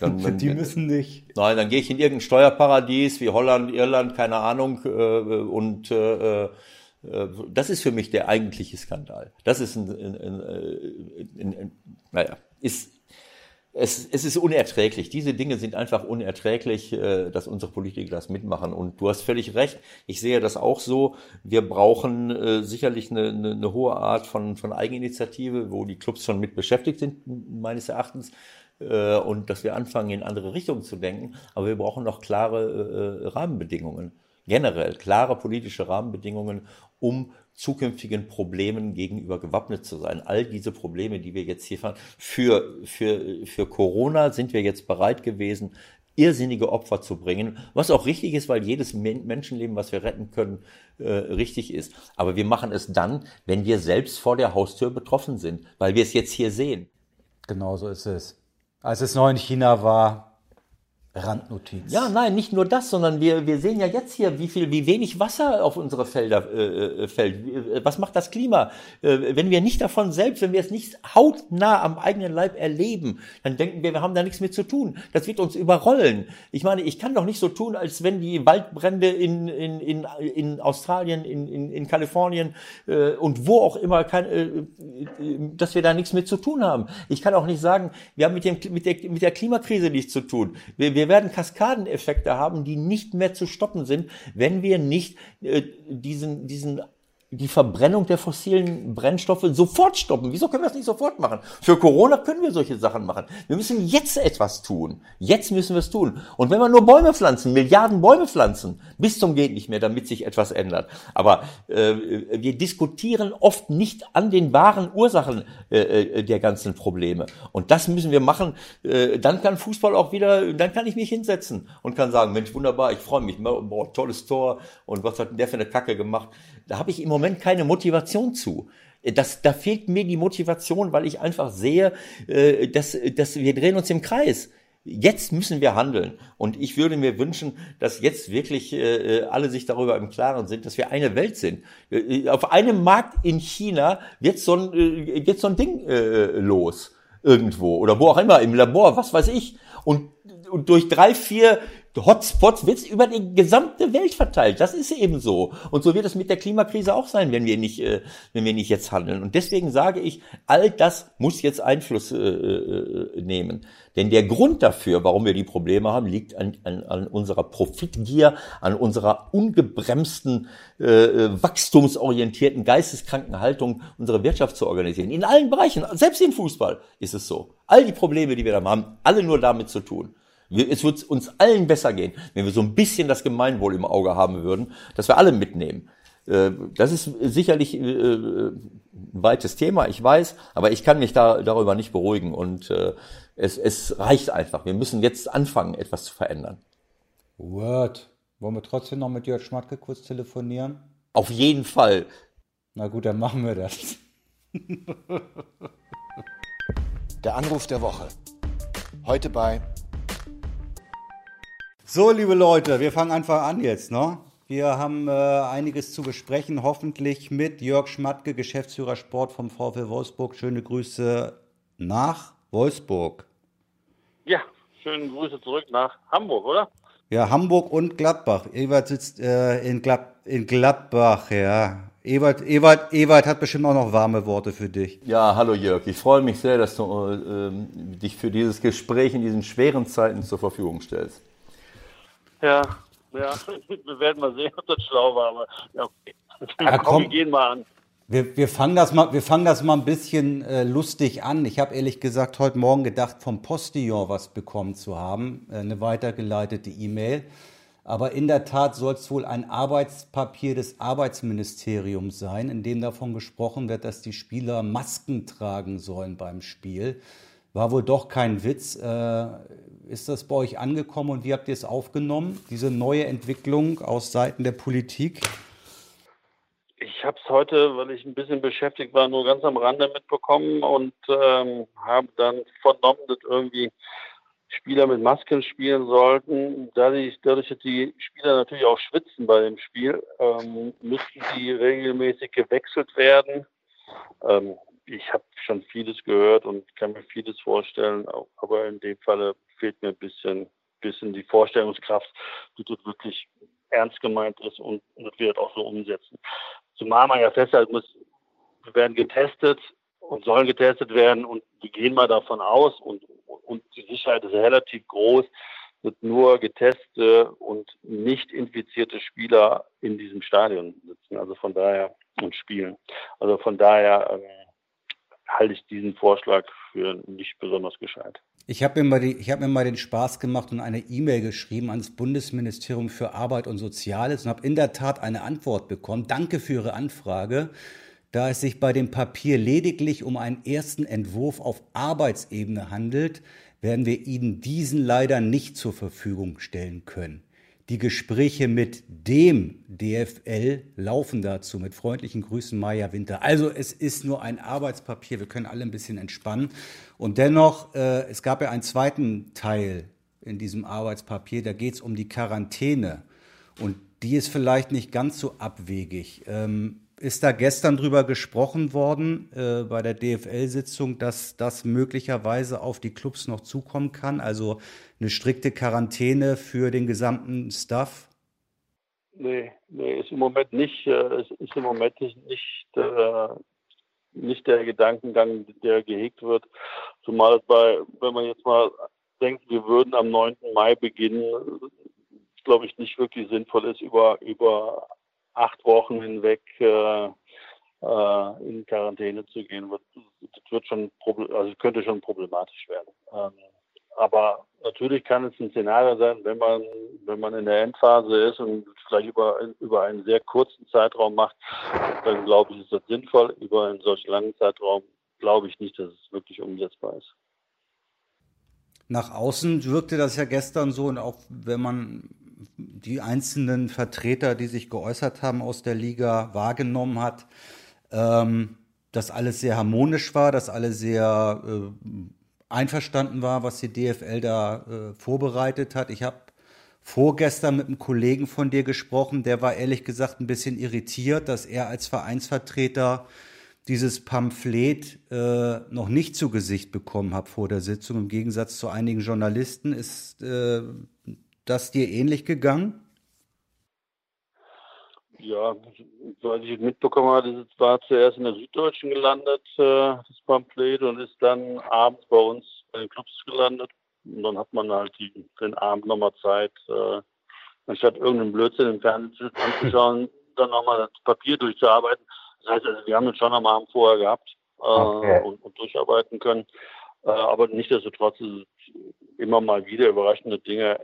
Dann, dann, die müssen nicht. Nein, dann gehe ich in irgendein Steuerparadies wie Holland, Irland, keine Ahnung. Und das ist für mich der eigentliche Skandal. Das ist ein, ein, ein, ein naja, ist es, es ist unerträglich. Diese Dinge sind einfach unerträglich, äh, dass unsere Politiker das mitmachen. Und du hast völlig recht. Ich sehe das auch so. Wir brauchen äh, sicherlich eine, eine, eine hohe Art von, von Eigeninitiative, wo die Clubs schon mit beschäftigt sind, meines Erachtens äh, und dass wir anfangen, in andere Richtungen zu denken. Aber wir brauchen noch klare äh, Rahmenbedingungen. Generell klare politische Rahmenbedingungen, um zukünftigen Problemen gegenüber gewappnet zu sein. All diese Probleme, die wir jetzt hier fahren, für, für, für Corona sind wir jetzt bereit gewesen, irrsinnige Opfer zu bringen, was auch richtig ist, weil jedes Menschenleben, was wir retten können, äh, richtig ist. Aber wir machen es dann, wenn wir selbst vor der Haustür betroffen sind, weil wir es jetzt hier sehen. Genau so ist es. Als es neu in China war, Randnotiz. Ja, nein, nicht nur das, sondern wir, wir sehen ja jetzt hier, wie viel, wie wenig Wasser auf unsere Felder äh, äh fällt. Äh, was macht das Klima? Äh, wenn wir nicht davon selbst, wenn wir es nicht hautnah am eigenen Leib erleben, dann denken wir, wir haben da nichts mit zu tun. Das wird uns überrollen. Ich meine, ich kann doch nicht so tun, als wenn die Waldbrände in, in, in, in Australien, in, in, in Kalifornien äh, und wo auch immer, kann, äh, dass wir da nichts mit zu tun haben. Ich kann auch nicht sagen, wir haben mit, dem, mit, der, mit der Klimakrise nichts zu tun. Wir, wir wir werden Kaskadeneffekte haben, die nicht mehr zu stoppen sind, wenn wir nicht äh, diesen, diesen die Verbrennung der fossilen Brennstoffe sofort stoppen. Wieso können wir das nicht sofort machen? Für Corona können wir solche Sachen machen. Wir müssen jetzt etwas tun. Jetzt müssen wir es tun. Und wenn wir nur Bäume pflanzen, Milliarden Bäume pflanzen, bis zum geht nicht mehr, damit sich etwas ändert. Aber äh, wir diskutieren oft nicht an den wahren Ursachen äh, äh, der ganzen Probleme. Und das müssen wir machen. Äh, dann kann Fußball auch wieder, dann kann ich mich hinsetzen und kann sagen, Mensch, wunderbar, ich freue mich, boah, tolles Tor und was hat denn der für eine Kacke gemacht? Da habe ich im Moment keine Motivation zu. Das, da fehlt mir die Motivation, weil ich einfach sehe, äh, dass, dass wir drehen uns im Kreis. Jetzt müssen wir handeln. Und ich würde mir wünschen, dass jetzt wirklich äh, alle sich darüber im Klaren sind, dass wir eine Welt sind. Äh, auf einem Markt in China wird so ein, äh, wird so ein Ding äh, los. Irgendwo. Oder wo auch immer, im Labor, was weiß ich. Und, und durch drei, vier Hotspots wird über die gesamte Welt verteilt. Das ist eben so. Und so wird es mit der Klimakrise auch sein, wenn wir nicht, äh, wenn wir nicht jetzt handeln. Und deswegen sage ich, all das muss jetzt Einfluss äh, äh, nehmen. Denn der Grund dafür, warum wir die Probleme haben, liegt an, an, an unserer Profitgier, an unserer ungebremsten, äh, äh, wachstumsorientierten, geisteskranken Haltung, unsere Wirtschaft zu organisieren. In allen Bereichen, selbst im Fußball ist es so. All die Probleme, die wir da haben, alle nur damit zu tun. Es wird uns allen besser gehen, wenn wir so ein bisschen das Gemeinwohl im Auge haben würden, dass wir alle mitnehmen. Äh, das ist sicherlich äh, ein weites Thema, ich weiß, aber ich kann mich da darüber nicht beruhigen und äh, es, es reicht einfach. Wir müssen jetzt anfangen, etwas zu verändern. Word. Wollen wir trotzdem noch mit Jörg Schmatke kurz telefonieren? Auf jeden Fall. Na gut, dann machen wir das. Der Anruf der Woche. Heute bei. So, liebe Leute, wir fangen einfach an jetzt, ne? Wir haben äh, einiges zu besprechen, hoffentlich mit Jörg Schmatke, Geschäftsführer Sport vom VfL Wolfsburg. Schöne Grüße nach Wolfsburg. Ja, schöne Grüße zurück nach Hamburg, oder? Ja, Hamburg und Gladbach. Ewald sitzt äh, in, Glad in Gladbach, ja. Ewald, Ewald, Ewald hat bestimmt auch noch warme Worte für dich. Ja, hallo Jörg. Ich freue mich sehr, dass du äh, dich für dieses Gespräch in diesen schweren Zeiten zur Verfügung stellst. Ja, ja, <laughs> wir werden mal sehen, ob das schlau war, aber ja, okay. Ja, komm, wir gehen mal an. Wir, wir, fangen das mal, wir fangen das mal ein bisschen äh, lustig an. Ich habe ehrlich gesagt heute Morgen gedacht, vom Postillon was bekommen zu haben, äh, eine weitergeleitete E-Mail. Aber in der Tat soll es wohl ein Arbeitspapier des Arbeitsministeriums sein, in dem davon gesprochen wird, dass die Spieler Masken tragen sollen beim Spiel. War wohl doch kein Witz. Äh, ist das bei euch angekommen und wie habt ihr es aufgenommen, diese neue Entwicklung aus Seiten der Politik? Ich habe es heute, weil ich ein bisschen beschäftigt war, nur ganz am Rande mitbekommen und ähm, habe dann vernommen, dass irgendwie Spieler mit Masken spielen sollten. Dadurch, dadurch dass die Spieler natürlich auch schwitzen bei dem Spiel, ähm, müssten die regelmäßig gewechselt werden. Ähm, ich habe schon vieles gehört und kann mir vieles vorstellen, aber in dem Falle fehlt mir ein bisschen, bisschen die Vorstellungskraft, die das wirklich ernst gemeint ist und, und das wird auch so umsetzen. Zumal man ja festhalten muss, wir werden getestet und sollen getestet werden und wir gehen mal davon aus und, und die Sicherheit ist relativ groß, dass nur getestete und nicht infizierte Spieler in diesem Stadion sitzen. Also von daher und spielen. Also von daher ähm, halte ich diesen Vorschlag für nicht besonders gescheit. Ich habe mir, mal hab mir mal den Spaß gemacht und eine E-Mail geschrieben ans Bundesministerium für Arbeit und Soziales und habe in der Tat eine Antwort bekommen. Danke für Ihre Anfrage. Da es sich bei dem Papier lediglich um einen ersten Entwurf auf Arbeitsebene handelt, werden wir Ihnen diesen leider nicht zur Verfügung stellen können. Die Gespräche mit dem DFL laufen dazu. Mit freundlichen Grüßen, Maja Winter. Also es ist nur ein Arbeitspapier. Wir können alle ein bisschen entspannen. Und dennoch, äh, es gab ja einen zweiten Teil in diesem Arbeitspapier. Da geht es um die Quarantäne. Und die ist vielleicht nicht ganz so abwegig. Ähm, ist da gestern drüber gesprochen worden äh, bei der DFL-Sitzung, dass das möglicherweise auf die Clubs noch zukommen kann? Also eine strikte Quarantäne für den gesamten Staff? Nee, nee, ist im Moment nicht, äh, ist im Moment nicht, äh, nicht der Gedankengang, der gehegt wird. Zumal bei, wenn man jetzt mal denkt, wir würden am 9. Mai beginnen, glaube ich, nicht wirklich sinnvoll ist, über, über acht Wochen hinweg äh, äh, in Quarantäne zu gehen, wird, das wird schon also könnte schon problematisch werden. Ähm, aber natürlich kann es ein Szenario sein, wenn man, wenn man in der Endphase ist und vielleicht über, über einen sehr kurzen Zeitraum macht, dann glaube ich, ist das sinnvoll. Über einen solch langen Zeitraum glaube ich nicht, dass es wirklich umsetzbar ist. Nach außen wirkte das ja gestern so und auch wenn man die einzelnen Vertreter, die sich geäußert haben aus der Liga, wahrgenommen hat, ähm, dass alles sehr harmonisch war, dass alle sehr äh, einverstanden war, was die DFL da äh, vorbereitet hat. Ich habe vorgestern mit einem Kollegen von dir gesprochen, der war ehrlich gesagt ein bisschen irritiert, dass er als Vereinsvertreter dieses Pamphlet äh, noch nicht zu Gesicht bekommen hat vor der Sitzung. Im Gegensatz zu einigen Journalisten ist äh, das dir ähnlich gegangen? Ja, weil ich mitbekommen habe, es war zuerst in der Süddeutschen gelandet, äh, das Pamphlet, und ist dann abends bei uns bei den Clubs gelandet. Und dann hat man halt die, den Abend nochmal Zeit, äh, anstatt irgendeinen Blödsinn im Fernsehen <laughs> anzuschauen, dann nochmal das Papier durchzuarbeiten. Das heißt, also, wir haben es schon am Abend vorher gehabt äh, okay. und, und, durcharbeiten können. Äh, aber nichtsdestotrotz immer mal wieder überraschende Dinge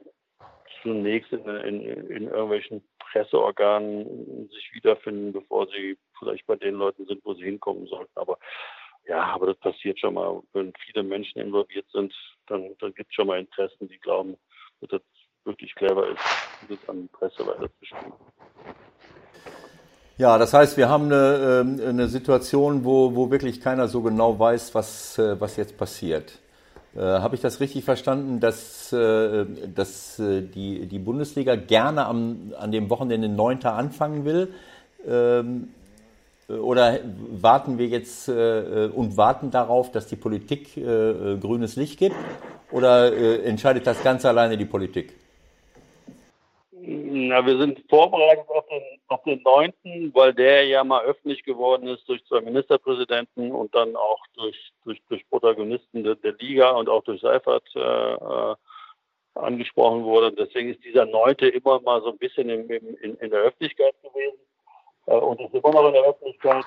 zunächst in, in, in irgendwelchen Presseorganen sich wiederfinden, bevor sie vielleicht bei den Leuten sind, wo sie hinkommen sollten. Aber ja, aber das passiert schon mal. Wenn viele Menschen involviert sind, dann, dann gibt es schon mal Interessen, die glauben, dass das wirklich clever ist, das an die Presse weiterzuspielen. Ja, das heißt, wir haben eine, ähm, eine Situation, wo, wo wirklich keiner so genau weiß, was, äh, was jetzt passiert. Äh, Habe ich das richtig verstanden, dass, äh, dass äh, die, die Bundesliga gerne am, an dem Wochenende 9. anfangen will? Ähm, oder warten wir jetzt äh, und warten darauf, dass die Politik äh, grünes Licht gibt? Oder äh, entscheidet das ganz alleine die Politik? Na, wir sind vorbereitet auf den, auf den 9., weil der ja mal öffentlich geworden ist durch zwei Ministerpräsidenten und dann auch durch, durch, durch Protagonisten der, der Liga und auch durch Seifert äh, äh angesprochen wurde. Deswegen ist dieser 9. immer mal so ein bisschen in, in, in der Öffentlichkeit gewesen äh, und ist immer noch in der Öffentlichkeit.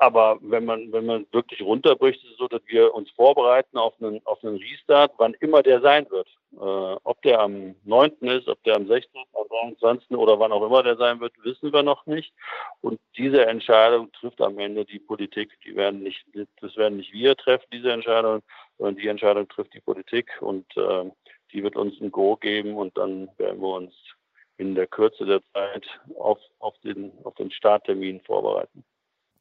Aber wenn man, wenn man wirklich runterbricht, ist es so, dass wir uns vorbereiten auf einen, auf einen Restart, wann immer der sein wird. Äh, ob der am 9. ist, ob der am 16., am 23. oder wann auch immer der sein wird, wissen wir noch nicht. Und diese Entscheidung trifft am Ende die Politik. Die werden nicht, das werden nicht wir treffen, diese Entscheidung, sondern die Entscheidung trifft die Politik und äh, die wird uns ein Go geben und dann werden wir uns in der Kürze der Zeit auf, auf, den, auf den Starttermin vorbereiten.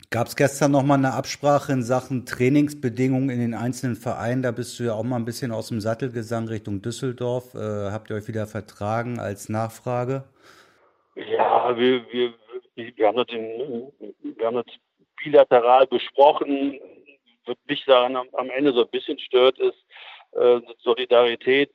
Gab es gestern noch mal eine Absprache in Sachen Trainingsbedingungen in den einzelnen Vereinen? Da bist du ja auch mal ein bisschen aus dem Sattelgesang Richtung Düsseldorf. Äh, habt ihr euch wieder vertragen als Nachfrage? Ja, wir, wir, wir, haben, das in, wir haben das bilateral besprochen. Was mich daran am, Ende so ein bisschen stört, ist, äh, Solidarität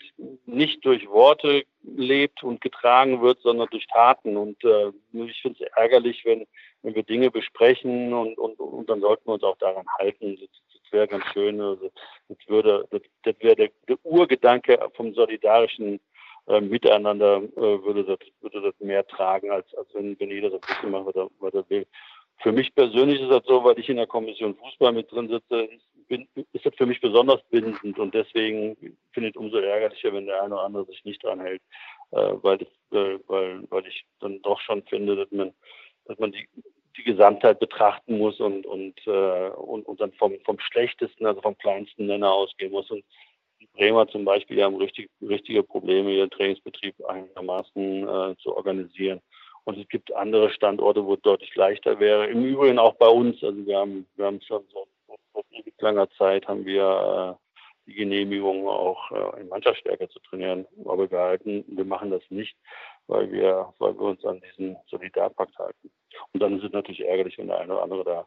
nicht durch Worte lebt und getragen wird, sondern durch Taten. Und äh, ich finde es ärgerlich, wenn, wenn wir Dinge besprechen und, und, und dann sollten wir uns auch daran halten. Das, das wäre ganz schön. Also, das würde, das, das wäre der, der Urgedanke vom solidarischen äh, Miteinander äh, würde das, würde das mehr tragen, als, als wenn, wenn jeder so ein bisschen macht, was er, was er will. Für mich persönlich ist das so, weil ich in der Kommission Fußball mit drin sitze, bin, ist das für mich besonders bindend und deswegen finde ich es umso ärgerlicher, wenn der eine oder andere sich nicht dran hält, äh, weil, das, äh, weil, weil ich dann doch schon finde, dass man, dass man die, die Gesamtheit betrachten muss und, und, äh, und, und dann vom, vom schlechtesten, also vom kleinsten Nenner ausgehen muss. Und die Bremer zum Beispiel haben richtig, richtige Probleme, ihren Trainingsbetrieb einigermaßen äh, zu organisieren. Und es gibt andere Standorte, wo es deutlich leichter wäre. Im Übrigen auch bei uns. Also wir haben, wir haben schon so vor ewig langer Zeit haben wir äh, die Genehmigung auch äh, in Mannschaftsstärke zu trainieren. Aber wir halten, wir machen das nicht, weil wir, weil wir uns an diesen Solidarpakt halten. Und dann ist es natürlich ärgerlich, wenn der eine oder andere da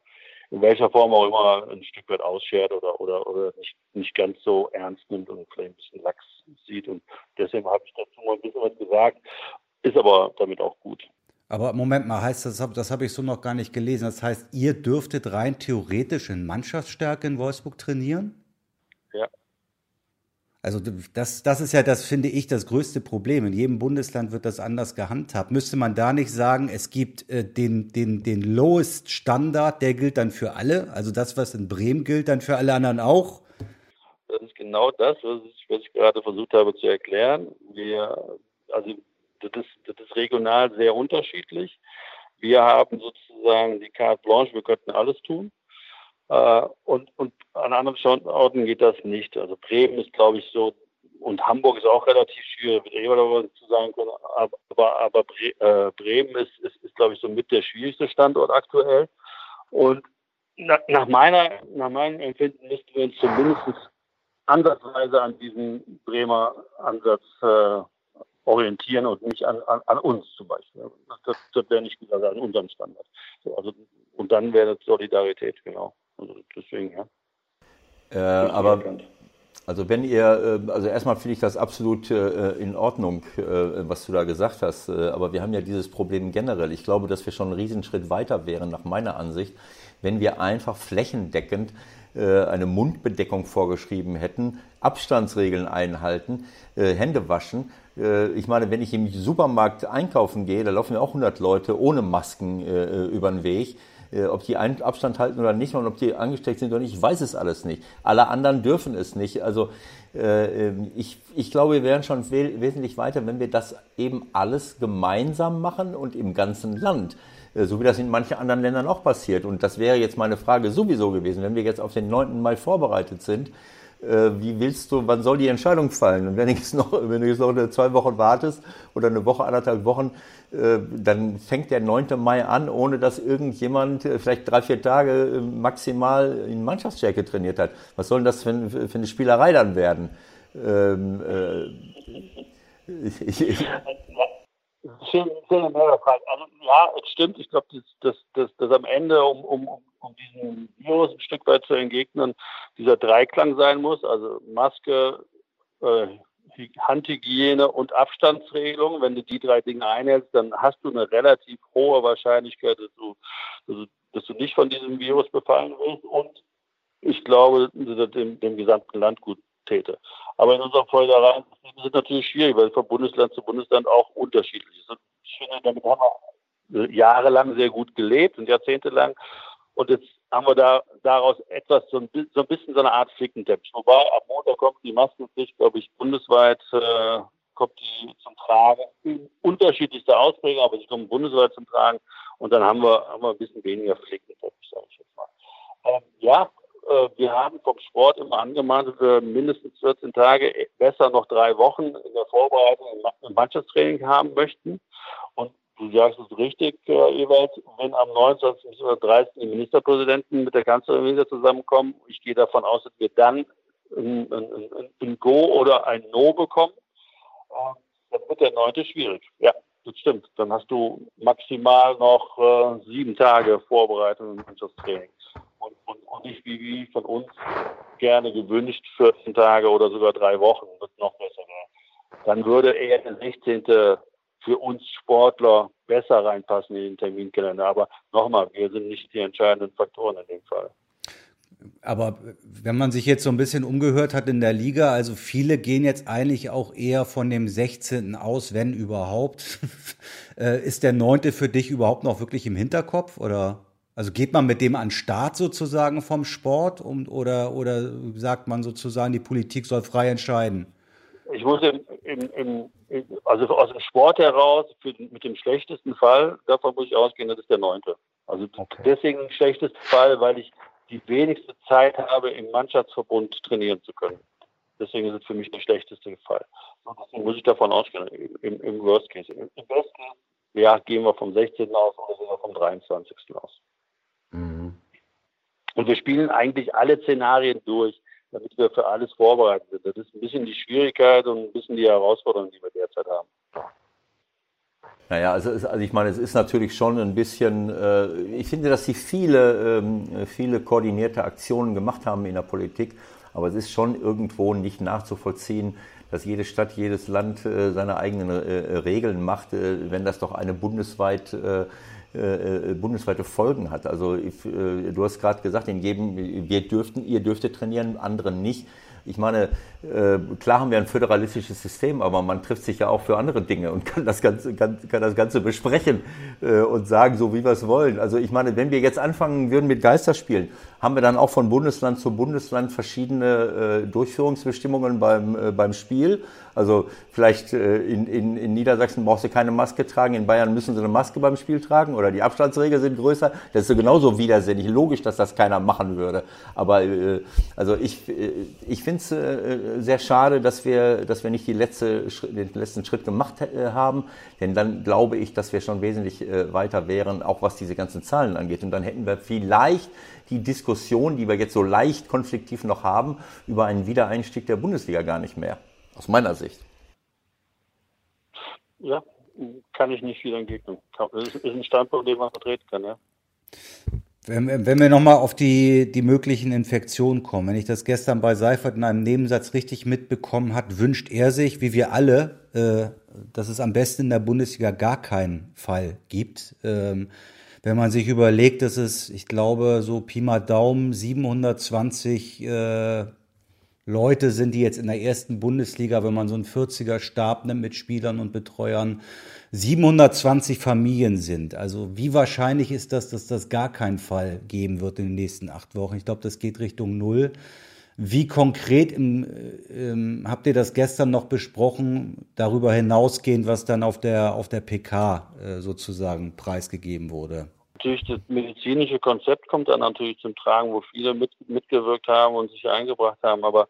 in welcher Form auch immer ein Stück weit ausschert oder, oder, oder nicht, nicht ganz so ernst nimmt und vielleicht ein bisschen lax sieht. Und deswegen habe ich dazu mal ein bisschen was gesagt. Ist aber damit auch gut. Aber Moment mal, heißt das, das habe ich so noch gar nicht gelesen. Das heißt, ihr dürftet rein theoretisch in Mannschaftsstärke in Wolfsburg trainieren? Ja. Also das, das ist ja, das finde ich, das größte Problem. In jedem Bundesland wird das anders gehandhabt. Müsste man da nicht sagen, es gibt äh, den, den, den Lowest Standard, der gilt dann für alle? Also das, was in Bremen gilt, dann für alle anderen auch? Das ist genau das, was ich, was ich gerade versucht habe zu erklären. Wir, also das das ist regional sehr unterschiedlich. Wir haben sozusagen die Carte Blanche, wir könnten alles tun. Äh, und, und an anderen Standorten geht das nicht. Also Bremen ist, glaube ich, so, und Hamburg ist auch relativ schwierig, darüber zu sagen können, aber, aber äh, Bremen ist, ist, ist, glaube ich, so mit der schwierigste Standort aktuell. Und nach meiner, nach meinem Empfinden müssten wir uns zumindest ansatzweise an diesem Bremer Ansatz äh, orientieren und nicht an, an, an uns zum Beispiel. Das, das wäre nicht gesagt an unserem Standard. So, also, und dann wäre das Solidarität, genau. Also deswegen, ja. Äh, aber also wenn ihr, äh, also erstmal finde ich das absolut äh, in Ordnung, äh, was du da gesagt hast, aber wir haben ja dieses Problem generell. Ich glaube, dass wir schon einen Riesenschritt weiter wären, nach meiner Ansicht, wenn wir einfach flächendeckend eine Mundbedeckung vorgeschrieben hätten, Abstandsregeln einhalten, Hände waschen ich meine, wenn ich im Supermarkt einkaufen gehe, da laufen ja auch 100 Leute ohne Masken über den Weg. Äh, ob die Abstand halten oder nicht und ob die angesteckt sind oder nicht, ich weiß es alles nicht. Alle anderen dürfen es nicht. Also Äh, ähm, ich, ich glaube, wir wären schon wesentlich weiter, wenn wir das eben alles gemeinsam machen und im ganzen Land. Äh, so wie das in manchen anderen Ländern auch passiert. Und das wäre jetzt meine Frage sowieso gewesen, wenn wir jetzt auf den 9. Mai vorbereitet sind. Äh, wie willst du, wann soll die Entscheidung fallen? Und wenn du jetzt noch, wenn du jetzt noch zwei Wochen wartest oder eine Woche, anderthalb Wochen, äh, dann fängt der 9. Mai an, ohne dass irgendjemand vielleicht drei, vier Tage maximal in Mannschaftsstärke trainiert hat. Was soll denn das für, für eine Spielerei dann werden? Ähm, äh, <laughs> ich, ich, Schöne, schöne Frage. Also, ja, es stimmt. Ich glaube, dass, dass, dass, dass am Ende, um, um, um diesen Virus ein Stück weit zu entgegnen, dieser Dreiklang sein muss. Also Maske, äh, Handhygiene und Abstandsregelung. Wenn du die drei Dinge einhältst, dann hast du eine relativ hohe Wahrscheinlichkeit, dass du, dass du, nicht von diesem Virus befallen wirst. Und ich glaube, dass das dem, dem gesamten Land gut täte. Aber in unserem ist es natürlich schwierig, weil es von Bundesland zu Bundesland auch unterschiedlich ist. Ich finde, damit haben wir jahrelang sehr gut gelebt und jahrzehntelang. Und jetzt haben wir da daraus etwas, so ein, so ein bisschen so eine Art Flickenteppich. Wobei am Montag kommt die Maskenpflicht, glaube ich, bundesweit äh, kommt die zum Tragen. Unterschiedlichste Ausprägungen, aber sie kommen bundesweit zum Tragen. Und dann haben wir, haben wir ein bisschen weniger Flickenteppich, sage ich jetzt mal. Ähm, ja, äh, wir haben vom Sport immer angemahnt, dass wir mindestens 14 Tage, äh, besser noch drei Wochen in der Vorbereitung im Mannschaftstraining haben möchten. Und du sagst es richtig, äh, Ewald, wenn am 29. bis 30. die Ministerpräsidenten mit der Kanzlerin wieder zusammenkommen, ich gehe davon aus, dass wir dann ein, ein, ein Go oder ein No bekommen, dann wird der neunte schwierig. Ja, das stimmt. Dann hast du maximal noch äh, sieben Tage Vorbereitung im Mannschaftstraining und, und, und nicht wie, wie von uns gerne gewünscht 14 Tage oder sogar drei Wochen, wird noch besser werden. Dann würde eher der 16. für uns Sportler besser reinpassen in den Terminkalender. Aber nochmal, wir sind nicht die entscheidenden Faktoren in dem Fall. Aber wenn man sich jetzt so ein bisschen umgehört hat in der Liga, also viele gehen jetzt eigentlich auch eher von dem 16. aus, wenn überhaupt. <laughs> Äh, ist der 9. für dich überhaupt noch wirklich im Hinterkopf oder? Also geht man mit dem an Start sozusagen vom Sport um, oder, oder sagt man sozusagen, die Politik soll frei entscheiden? Ich muss im, im, im, also aus dem Sport heraus, für, mit dem schlechtesten Fall, davon muss ich ausgehen, das ist der neunte. Also okay. deswegen ein schlechtesten Fall, weil ich die wenigste Zeit habe, im Mannschaftsverbund trainieren zu können. Deswegen ist es für mich der schlechteste Fall. Und deswegen muss ich davon ausgehen, im, im Worst Case. Im, Im Best Case, ja, gehen wir vom 16. aus oder sogar vom 23. aus. Mhm. Und wir spielen eigentlich alle Szenarien durch, damit wir für alles vorbereitet sind. Das ist ein bisschen die Schwierigkeit und ein bisschen die Herausforderung, die wir derzeit haben. Naja, also, also ich meine, es ist natürlich schon ein bisschen, äh, ich finde, dass sie viele, ähm, viele koordinierte Aktionen gemacht haben in der Politik, aber es ist schon irgendwo nicht nachzuvollziehen, dass jede Stadt, jedes Land äh, seine eigenen äh, Regeln macht, äh, wenn das doch eine bundesweit äh, äh, bundesweite Folgen hat. Also äh, du hast gerade gesagt, in jedem, wir dürften, ihr dürftet trainieren, andere nicht. Ich meine, äh, klar haben wir ein föderalistisches System, aber man trifft sich ja auch für andere Dinge und kann das Ganze, kann, kann das Ganze besprechen äh, und sagen, so wie wir es wollen. Also ich meine, wenn wir jetzt anfangen würden mit Geisterspielen, haben wir dann auch von Bundesland zu Bundesland verschiedene äh, Durchführungsbestimmungen beim, äh, beim Spiel. Also vielleicht äh, in, in, in Niedersachsen brauchst du keine Maske tragen, in Bayern müssen sie eine Maske beim Spiel tragen oder die Abstandsregeln sind größer. Das ist so genauso widersinnig. Logisch, dass das keiner machen würde. Aber äh, also ich, äh, ich finde es äh, sehr schade, dass wir, dass wir nicht die letzte, den letzten Schritt gemacht äh, haben. Denn dann glaube ich, dass wir schon wesentlich äh, weiter wären, auch was diese ganzen Zahlen angeht. Und dann hätten wir vielleicht die Diskussion, die wir jetzt so leicht konfliktiv noch haben, über einen Wiedereinstieg der Bundesliga gar nicht mehr aus meiner Sicht. Ja, kann ich nicht viel entgegnen. Das ist ein Standpunkt, den man vertreten kann, ja. Wenn, wenn wir nochmal auf die, die möglichen Infektionen kommen, wenn ich das gestern bei Seifert in einem Nebensatz richtig mitbekommen hat, wünscht er sich, wie wir alle, äh, dass es am besten in der Bundesliga gar keinen Fall gibt. Ähm, wenn man sich überlegt, dass es, ich glaube, so Pi mal Daumen 720 äh, Leute sind, die jetzt in der ersten Bundesliga, wenn man so einen 40er Stab nimmt mit Spielern und Betreuern, 720 Familien sind. Also wie wahrscheinlich ist das, dass das gar keinen Fall geben wird in den nächsten acht Wochen? Ich glaube, das geht Richtung Null. Wie konkret im, ähm, habt ihr das gestern noch besprochen, darüber hinausgehend, was dann auf der, auf der PK äh, sozusagen preisgegeben wurde? Natürlich das medizinische Konzept kommt dann natürlich zum Tragen, wo viele mit, mitgewirkt haben und sich eingebracht haben. Aber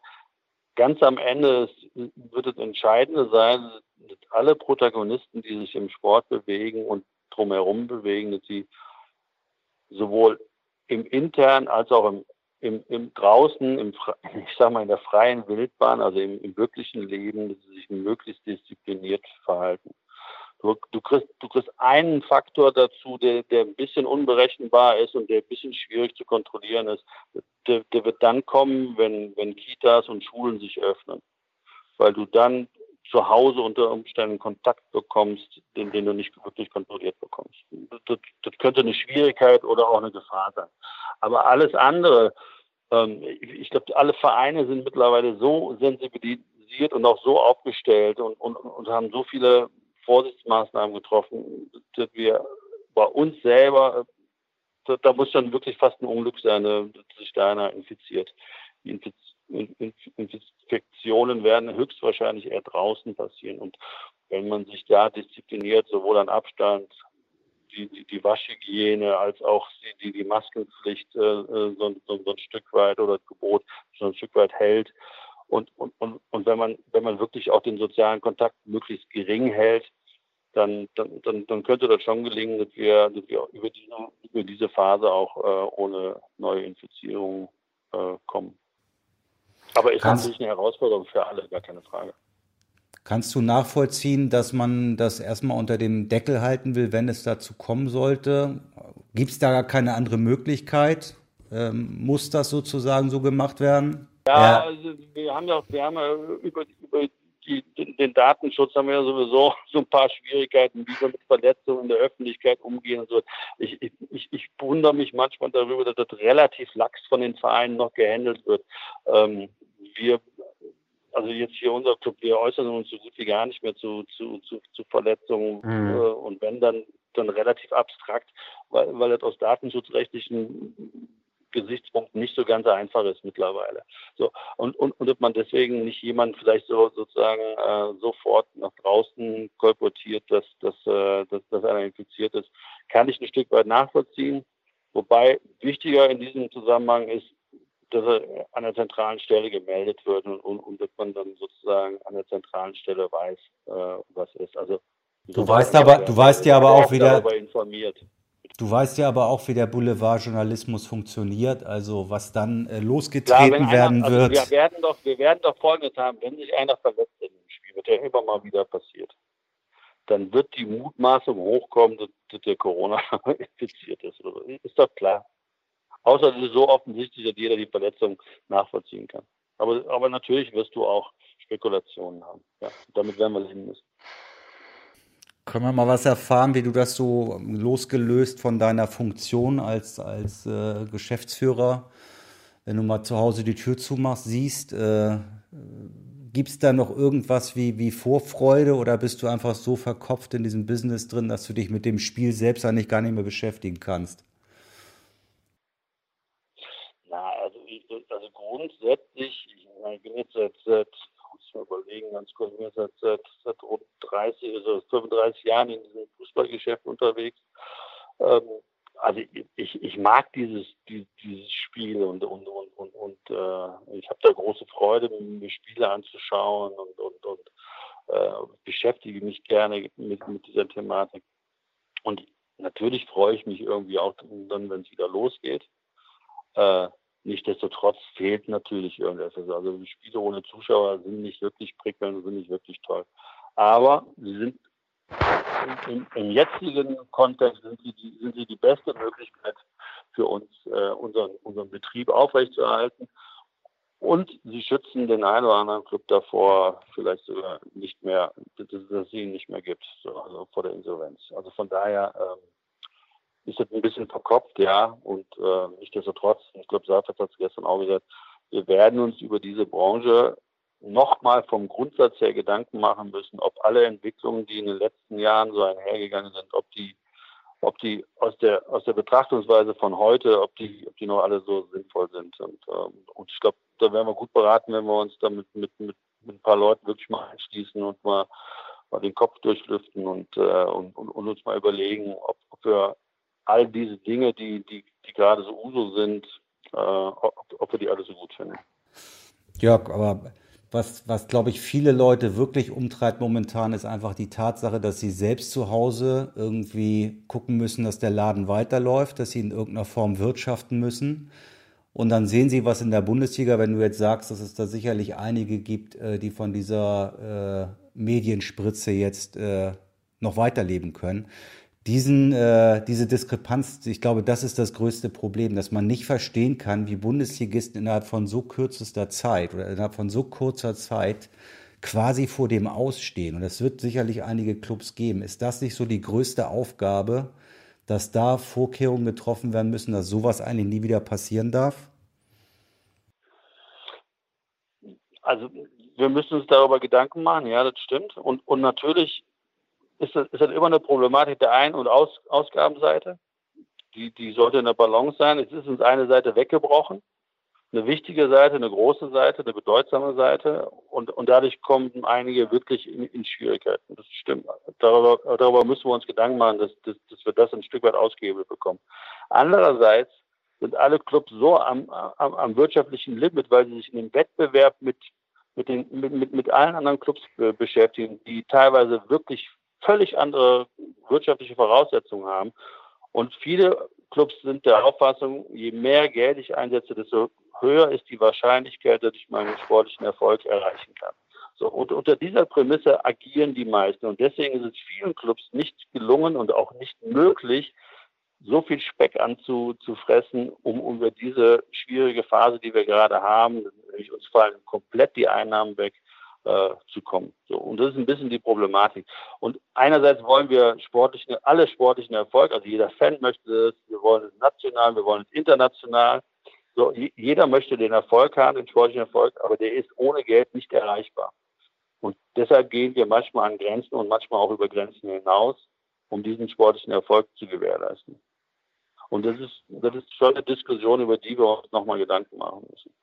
ganz am Ende ist, wird es Entscheidende sein, dass alle Protagonisten, die sich im Sport bewegen und drumherum bewegen, dass sie sowohl im internen als auch im im, im draußen, im, <laughs> ich sag mal in der freien Wildbahn, also im, im wirklichen Leben, dass sie sich möglichst diszipliniert verhalten. Du, du, kriegst, du kriegst einen Faktor dazu, der, der ein bisschen unberechenbar ist und der ein bisschen schwierig zu kontrollieren ist. Der, der wird dann kommen, wenn, wenn Kitas und Schulen sich öffnen. Weil du dann zu Hause unter Umständen Kontakt bekommst, den, den du nicht wirklich kontrolliert bekommst. Das, das könnte eine Schwierigkeit oder auch eine Gefahr sein. Aber alles andere, ähm, ich glaube, alle Vereine sind mittlerweile so sensibilisiert und auch so aufgestellt und, und, und haben so viele Vorsichtsmaßnahmen getroffen, dass wir bei uns selber, da, muss dann wirklich fast ein Unglück sein, dass sich da einer infiziert. Die Infektionen werden höchstwahrscheinlich eher draußen passieren. Und wenn man sich da diszipliniert, sowohl an Abstand die, die, die Waschhygiene als auch die, die Maskenpflicht äh, äh, so, so, so ein Stück weit oder das Gebot so ein Stück weit hält. Und, und, und, und wenn man, wenn man wirklich auch den sozialen Kontakt möglichst gering hält, dann, dann, dann, dann könnte das schon gelingen, dass wir, dass wir über, diese, über diese Phase auch äh, ohne neue Infizierungen äh, kommen. Aber ist Kannst natürlich eine Herausforderung für alle, gar keine Frage. Kannst du nachvollziehen, dass man das erstmal unter dem Deckel halten will, wenn es dazu kommen sollte? Gibt es da gar keine andere Möglichkeit? Ähm, muss das sozusagen so gemacht werden? Ja. Also wir haben ja, wir haben ja über, über die, den, den, Datenschutz haben wir ja sowieso <laughs> so ein paar Schwierigkeiten, wie wir mit Verletzungen in der Öffentlichkeit umgehen und so. Ich, ich, ich wundere mich manchmal darüber, dass das relativ lax von den Vereinen noch gehandelt wird. Ähm, wir also jetzt hier unser Club, wir äußern uns so gut wie gar nicht mehr zu, zu, zu, zu Verletzungen mhm. äh, und wenn dann, dann relativ abstrakt, weil, weil das aus datenschutzrechtlichen Gesichtspunkten nicht so ganz einfach ist mittlerweile. So und und und ob man deswegen nicht jemand vielleicht so sozusagen äh, sofort nach draußen kolportiert, dass dass, äh, dass dass einer infiziert ist, kann ich ein Stück weit nachvollziehen. Wobei wichtiger in diesem Zusammenhang ist, dass er an der zentralen Stelle gemeldet wird und, und, und dass man dann sozusagen an der zentralen Stelle weiß, äh, was ist. Also du weißt aber, du weißt ja aber auch wieder. Du weißt ja aber auch, wie der Boulevardjournalismus funktioniert, also was dann äh, losgetreten Klar, werden einer, also wird. Wir werden, doch, wir werden doch Folgendes haben, wenn sich einer verletzt in dem Spiel, wird ja immer mal wieder passiert, dann wird die Mutmaßung hochkommen, dass, dass der Corona <laughs> infiziert ist. Ist doch klar. Außer es ist so offensichtlich, dass jeder die Verletzung nachvollziehen kann. Aber, aber natürlich wirst du auch Spekulationen haben. Ja, damit werden wir leben müssen. Können wir mal was erfahren, wie du das so losgelöst von deiner Funktion als, als äh, Geschäftsführer, wenn du mal zu Hause die Tür zumachst, siehst, äh, gibt es da noch irgendwas wie, wie Vorfreude oder bist du einfach so verkopft in diesem Business drin, dass du dich mit dem Spiel selbst eigentlich gar nicht mehr beschäftigen kannst? grundsätzlich, ich bin jetzt seit, seit mal überlegen, ganz kurz, ich bin seit, seit, seit rund 30, also 35 Jahren in diesem Fußballgeschäft unterwegs. Ähm, also ich, ich mag dieses, dieses Spiel und, und, und, und, und äh, ich habe da große Freude, mir Spiele anzuschauen und, und, und äh, beschäftige mich gerne mit, mit dieser Thematik. Und natürlich freue ich mich irgendwie auch dann, wenn es wieder losgeht. Äh, Nichtsdestotrotz fehlt natürlich irgendetwas. Also die Spiele ohne Zuschauer sind nicht wirklich prickelnd, sind nicht wirklich toll. Aber sie sind im, im jetzigen Kontext sind sie, die, sind sie die beste Möglichkeit für uns, äh, unseren, unseren Betrieb aufrechtzuerhalten. Und sie schützen den einen oder anderen Club davor, vielleicht sogar nicht mehr, dass, es ihn nicht mehr gibt, so, also vor der Insolvenz. Also von daher ähm, ist das ein bisschen verkopft, ja. Und äh, nichtsdestotrotz, ich glaube, Seifert hat es gestern auch gesagt, wir werden uns über diese Branche nochmal vom Grundsatz her Gedanken machen müssen, ob alle Entwicklungen, die in den letzten Jahren so einhergegangen sind, ob die, ob die aus der aus der Betrachtungsweise von heute, ob die, ob die noch alle so sinnvoll sind. Und, ähm, und ich glaube, da wären wir gut beraten, wenn wir uns damit mit, mit, mit ein paar Leuten wirklich mal einschließen und mal, mal den Kopf durchlüften und, äh, und, und, und, uns mal überlegen, ob, ob wir all diese Dinge, die, die, die gerade so Uso sind, äh, ob, ob wir die alle so gut finden. Jörg, aber was, was glaube ich, viele Leute wirklich umtreibt momentan, ist einfach die Tatsache, dass sie selbst zu Hause irgendwie gucken müssen, dass der Laden weiterläuft, dass sie in irgendeiner Form wirtschaften müssen. Und dann sehen sie, was in der Bundesliga, wenn du jetzt sagst, dass es da sicherlich einige gibt, äh, die von dieser äh, Medienspritze jetzt äh, noch weiterleben können diesen, äh, diese Diskrepanz, ich glaube, das ist das größte Problem, dass man nicht verstehen kann, wie Bundesligisten innerhalb von so kürzester Zeit oder innerhalb von so kurzer Zeit quasi vor dem Ausstehen. Und es wird sicherlich einige Clubs geben. Ist das nicht so die größte Aufgabe, dass da Vorkehrungen getroffen werden müssen, dass sowas eigentlich nie wieder passieren darf? Also wir müssen uns darüber Gedanken machen, ja, das stimmt. Und, und natürlich ist das, ist das immer eine Problematik der Ein- und Aus, Ausgabenseite. Die, die sollte in der Balance sein. Jetzt ist uns eine Seite weggebrochen. Eine wichtige Seite, eine große Seite, eine bedeutsame Seite. Und, und dadurch kommen einige wirklich in, in Schwierigkeiten. Das stimmt. Darüber, darüber müssen wir uns Gedanken machen, dass, dass, dass wir das ein Stück weit ausgehebelt bekommen. Andererseits sind alle Clubs so am, am, am wirtschaftlichen Limit, weil sie sich in dem Wettbewerb mit mit, den, mit, mit, mit allen anderen Clubs beschäftigen, die teilweise wirklich völlig andere wirtschaftliche Voraussetzungen haben. Und viele Clubs sind der Auffassung, je mehr Geld ich einsetze, desto höher ist die Wahrscheinlichkeit, dass ich meinen sportlichen Erfolg erreichen kann. So, und unter dieser Prämisse agieren die meisten. Und deswegen ist es vielen Clubs nicht gelungen und auch nicht möglich, so viel Speck anzufressen, um über diese schwierige Phase, die wir gerade haben, nämlich uns fallen komplett die Einnahmen weg, äh, zu kommen. So, und das ist ein bisschen die Problematik. Und einerseits wollen wir sportlichen, alle sportlichen Erfolg, also jeder Fan möchte es, wir wollen es national, wir wollen es international. So, jeder möchte den Erfolg haben, den sportlichen Erfolg, aber der ist ohne Geld nicht erreichbar. Und deshalb gehen wir manchmal an Grenzen und manchmal auch über Grenzen hinaus, um diesen sportlichen Erfolg zu gewährleisten. Und das ist, das ist schon eine Diskussion, über die wir uns nochmal Gedanken machen müssen.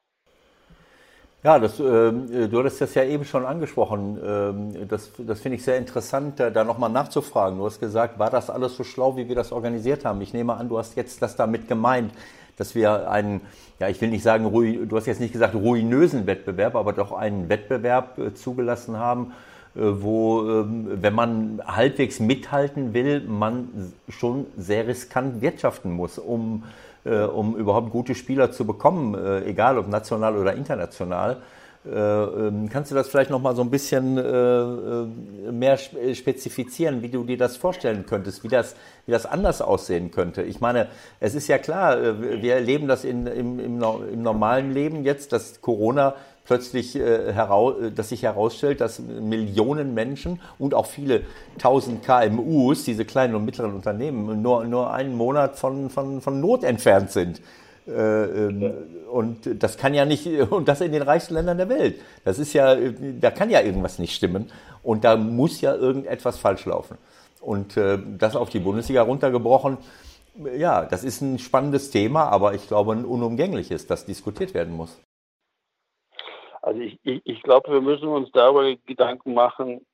Ja, das, äh, du hattest das ja eben schon angesprochen. Ähm, das das finde ich sehr interessant, da, da nochmal nachzufragen. Du hast gesagt, war das alles so schlau, wie wir das organisiert haben? Ich nehme an, du hast jetzt das damit gemeint, dass wir einen, ja, ich will nicht sagen, du hast jetzt nicht gesagt ruinösen Wettbewerb, aber doch einen Wettbewerb äh, zugelassen haben, äh, wo, ähm, wenn man halbwegs mithalten will, man schon sehr riskant wirtschaften muss, um äh, um überhaupt gute Spieler zu bekommen, äh, egal ob national oder international. Äh, ähm, kannst du das vielleicht noch mal so ein bisschen äh, äh, mehr spezifizieren, wie du dir das vorstellen könntest, wie das, wie das anders aussehen könnte? Ich meine, es ist ja klar, wir erleben das in, im, im, im normalen Leben jetzt, dass Corona plötzlich äh, heraus, dass sich herausstellt, dass Millionen Menschen und auch viele tausend KMUs, diese kleinen und mittleren Unternehmen, nur, nur einen Monat von, von, von Not entfernt sind. Äh, ähm, und das kann ja nicht, <laughs> und das in den reichsten Ländern der Welt. Das ist ja, da kann ja irgendwas nicht stimmen. Und da muss ja irgendetwas falsch laufen. Und äh, das auf die Bundesliga runtergebrochen, ja, das ist ein spannendes Thema, aber ich glaube ein unumgängliches, das diskutiert werden muss. Also ich, ich, ich glaube, wir müssen uns darüber Gedanken machen,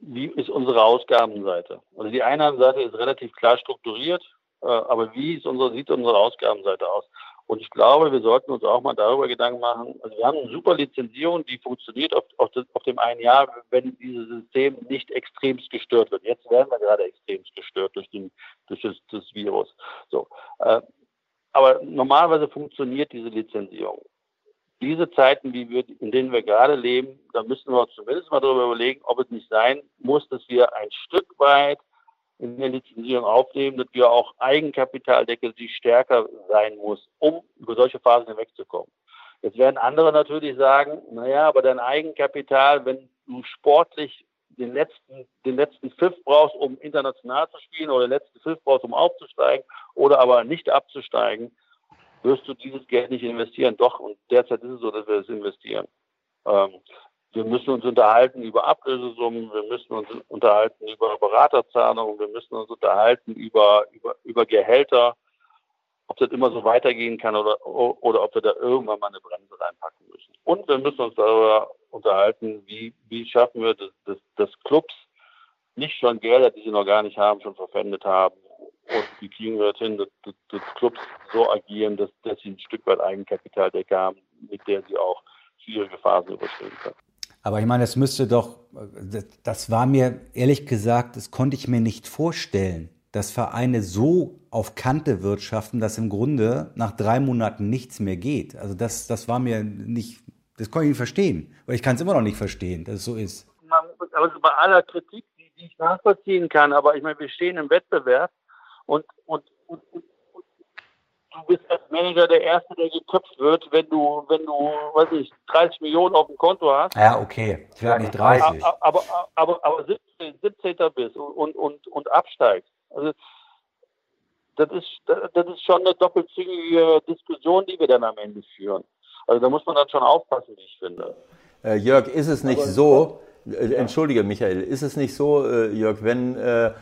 wie ist unsere Ausgabenseite. Also die Einnahmenseite ist relativ klar strukturiert, äh, aber wie ist unsere, sieht unsere Ausgabenseite aus? Und ich glaube, wir sollten uns auch mal darüber Gedanken machen. Also wir haben eine super Lizenzierung, die funktioniert auf, auf, das, auf dem einen Jahr, wenn dieses System nicht extremst gestört wird. Jetzt werden wir gerade extremst gestört durch, den, durch das, das Virus. So, äh, aber normalerweise funktioniert diese Lizenzierung diese Zeiten, wir, in denen wir gerade leben, da müssen wir zumindest mal darüber überlegen, ob es nicht sein muss, dass wir ein Stück weit in der Lizenzierung aufnehmen, dass wir auch Eigenkapitaldeckel, die stärker sein muss, um über solche Phasen hinwegzukommen. Jetzt werden andere natürlich sagen, naja, aber dein Eigenkapital, wenn du sportlich den letzten, den letzten Pfiff brauchst, um international zu spielen oder den letzten Pfiff brauchst, um aufzusteigen oder aber nicht abzusteigen, wirst du dieses Geld nicht investieren. Doch, und derzeit ist es so, dass wir es investieren. Ähm, wir müssen uns unterhalten über Ablösesummen, wir müssen uns unterhalten über Beraterzahlungen, wir müssen uns unterhalten über, über, über Gehälter. ob das immer so weitergehen kann oder, oder ob wir da irgendwann mal eine Bremse reinpacken müssen. Und wir müssen uns darüber unterhalten, wie, wie schaffen wir das, das, das Clubs nicht schon Gelder, die sie noch gar nicht haben, schon verpfändet haben. Und wie kriegen wir das hin, dass, dass, dass Clubs so agieren, dass, dass sie ein Stück weit Eigenkapitaldecke haben, mit der sie auch schwierige Phasen überstehen können. Aber ich meine, das müsste doch, das war mir ehrlich gesagt, das konnte ich mir nicht vorstellen, dass Vereine so auf Kante wirtschaften, dass im Grunde nach drei Monaten nichts mehr geht. Also das, das war mir nicht, das konnte ich nicht verstehen. Oder ich kann es immer noch nicht verstehen, dass es so ist. Also bei aller Kritik, die, die ich nachvollziehen kann, aber ich meine, wir stehen im Wettbewerb und, und, und, und du bist als Manager der Erste, der geköpft wird, wenn du, wenn du, weiß ich, 30 Millionen auf dem Konto hast. Ja, okay. Vielleicht nicht 30. Aber, aber, aber, aber 17, 17. bist und, und, und absteigst. Also, das ist, das ist schon eine doppelzügige Diskussion, die wir dann am Ende führen. Also da muss man dann schon aufpassen, wie ich finde. Äh, Jörg, ist es nicht aber so, äh, entschuldige Michael, ist es nicht so, äh, Jörg, wenn äh,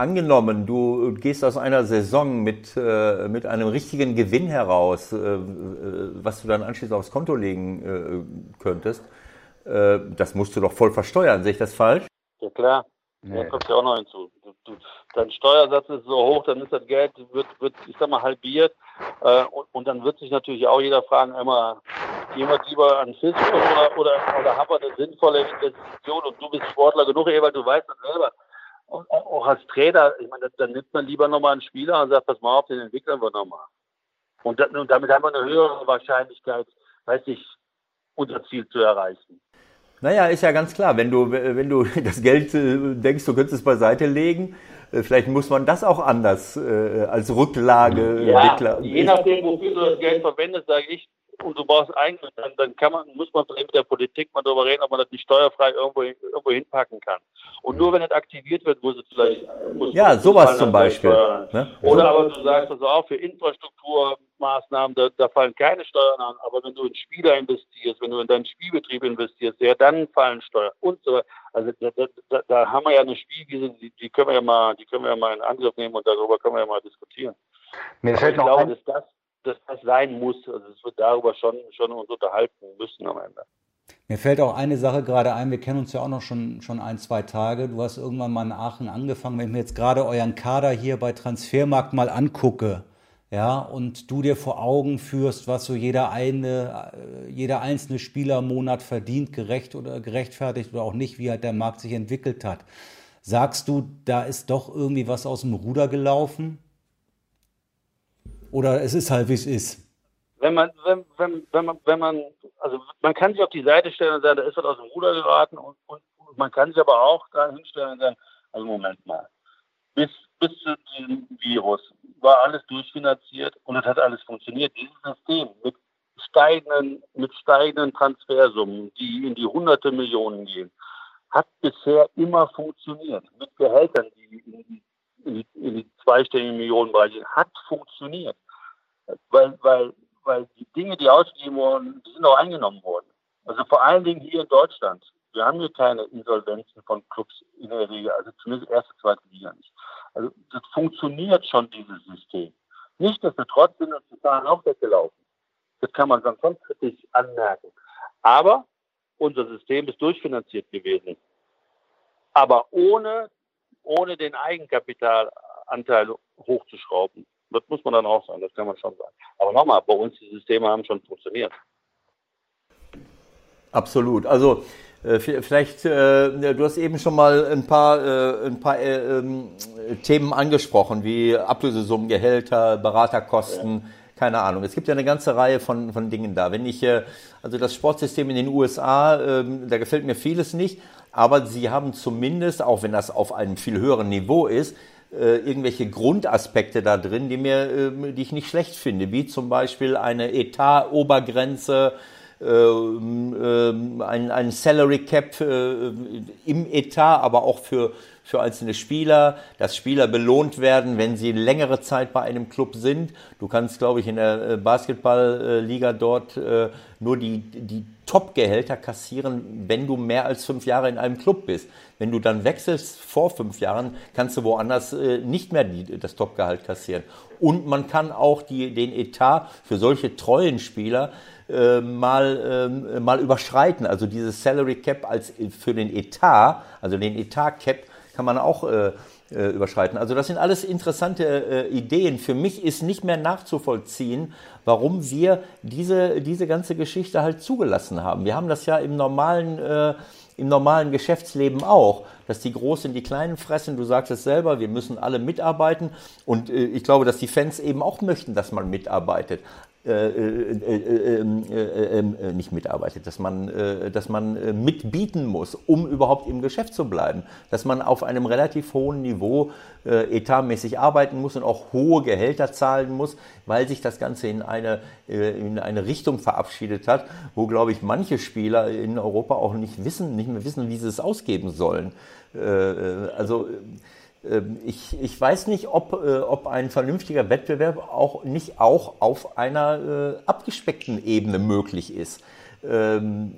Angenommen, du gehst aus einer Saison mit, äh, mit einem richtigen Gewinn heraus, äh, äh was du dann anschließend aufs Konto legen äh, könntest. Äh, das musst du doch voll versteuern. Sehe ich das falsch? Ja, klar. Nee. Da kommt ja auch noch hinzu. Du, du, dein Steuersatz ist so hoch, dann ist das Geld, wird, wird ich sag mal, halbiert. Äh, und, und, dann wird sich natürlich auch jeder fragen, immer, wir lieber an Fisk oder, oder, oder haben wir eine sinnvolle Investition? Und du bist Sportler genug, weil du weißt das selber auch als Trainer, ich meine, dann nimmt man lieber nochmal einen Spieler und sagt, pass mal auf, den entwickeln wir nochmal. Und, und damit haben wir eine höhere Wahrscheinlichkeit, weiß ich, unser Ziel zu erreichen. Naja, ist ja ganz klar, wenn du, wenn du <laughs> das Geld äh, denkst, du könntest es beiseite legen, äh, vielleicht muss man das auch anders äh, als Rücklage ja, Je nachdem, wofür du das Geld verwendest, sage ich, und du brauchst eigentlich, dann, dann kann man, muss man vielleicht mit der Politik mal darüber reden, ob man das nicht steuerfrei irgendwo, irgendwo hinpacken kann. Und nur wenn das aktiviert wird, muss es vielleicht. Muss ja, sowas zum Beispiel. Ne? Oder aber du sagst also auch für Infrastrukturmaßnahmen, da, da, fallen keine Steuern an. Aber wenn du in Spieler investierst, wenn du in deinen Spielbetrieb investierst, ja, dann fallen Steuern und so. Also da, da, da haben wir ja eine Spielwiese, die, die, können wir ja mal, die können wir ja mal in Angriff nehmen und darüber können wir ja mal diskutieren. Mir fällt ich glaube, dass das dass das sein muss. Also es wird darüber schon, schon uns unterhalten müssen am Ende. Mir fällt auch eine Sache gerade ein, wir kennen uns ja auch noch schon, schon ein, zwei Tage. Du hast irgendwann mal in Aachen angefangen, wenn ich mir jetzt gerade euren Kader hier bei Transfermarkt mal angucke, ja, und du dir vor Augen führst, was so jeder eine, äh, jeder einzelne Spieler im Monat verdient, gerecht oder gerechtfertigt oder auch nicht, wie halt der Markt sich entwickelt hat. Sagst du, da ist doch irgendwie was aus dem Ruder gelaufen? Oder es ist halt, wie es ist? Wenn man, wenn, wenn, wenn man, wenn man, also man kann sich auf die Seite stellen und sagen, da ist was aus dem Ruder geraten und, und, und man kann sich aber auch da hinstellen und sagen, also Moment mal, bis, bis zu diesem Virus war alles durchfinanziert und es hat alles funktioniert. Dieses System mit steigenden, mit steigenden Transfersummen, die in die hunderte Millionen gehen, hat bisher immer funktioniert. Mit Gehältern, die in die in die, zweistelligen Millionenbereiche, hat funktioniert. Weil, weil, weil die Dinge, die ausgegeben wurden, die sind auch eingenommen worden. Also vor allen Dingen hier in Deutschland. Wir haben hier keine Insolvenzen von Clubs in der Regel, also zumindest erste, zweite Liga nicht. Also das funktioniert schon, dieses System. Nichtsdestotrotz sind uns die Zahlen auch weggelaufen. Das kann man ganz kritisch anmerken. Aber unser System ist durchfinanziert gewesen. Aber ohne ohne den Eigenkapitalanteil hochzuschrauben. Das muss man dann auch sagen, das kann man schon sagen. Aber nochmal, bei uns die Systeme haben schon funktioniert. Absolut. Also äh, vielleicht, äh, du hast eben schon mal ein paar, äh, ein paar ähm, Themen angesprochen, wie Ablösesummen, Gehälter, Beraterkosten. Ja keine Ahnung. Es gibt ja eine ganze Reihe von, von Dingen da. Wenn ich, also das Sportsystem in den USA, ähm, da gefällt mir vieles nicht, aber sie haben zumindest, auch wenn das auf einem viel höheren Niveau ist, äh, irgendwelche Grundaspekte da drin, die mir, äh, die ich nicht schlecht finde, wie zum Beispiel eine Etat-Obergrenze, äh, ein, ein Salary Cap im Etat, aber auch für, für einzelne Spieler, dass Spieler belohnt werden, wenn sie längere Zeit bei einem Club sind. Du kannst, glaube ich, in der Basketballliga dort nur die, die Top-Gehälter kassieren, wenn du mehr als fünf Jahre in einem Club bist. Wenn du dann wechselst vor fünf Jahren, kannst du woanders äh, nicht mehr die, das Top-Gehalt kassieren. Und man kann auch die, den Etat für solche treuen Spieler äh, mal, äh, mal überschreiten. Also dieses Salary Cap als für den Etat, also den Etat Cap, kann man auch äh, äh, überschreiten. Also das sind alles interessante äh, Ideen. Für mich ist nicht mehr nachzuvollziehen, warum wir diese, diese ganze Geschichte halt zugelassen haben. Wir haben das ja im normalen, äh, im normalen Geschäftsleben auch, dass die Großen die Kleinen fressen. Du sagst es selber, wir müssen alle mitarbeiten. Und äh, ich glaube, dass die Fans eben auch möchten, dass man mitarbeitet. Äh, äh, äh, nicht mitarbeitet, dass man, dass man mitbieten muss, um überhaupt im Geschäft zu bleiben, dass man auf einem relativ hohen Niveau etatmäßig arbeiten muss und auch hohe Gehälter zahlen muss, weil sich das Ganze in eine, in eine Richtung verabschiedet hat, wo, glaube ich, manche Spieler in Europa auch nicht wissen, nicht mehr wissen, wie sie es ausgeben sollen. Also ich, ich weiß nicht, ob, äh, ob ein vernünftiger Wettbewerb auch nicht auch auf einer äh, abgespeckten Ebene möglich ist. Ähm,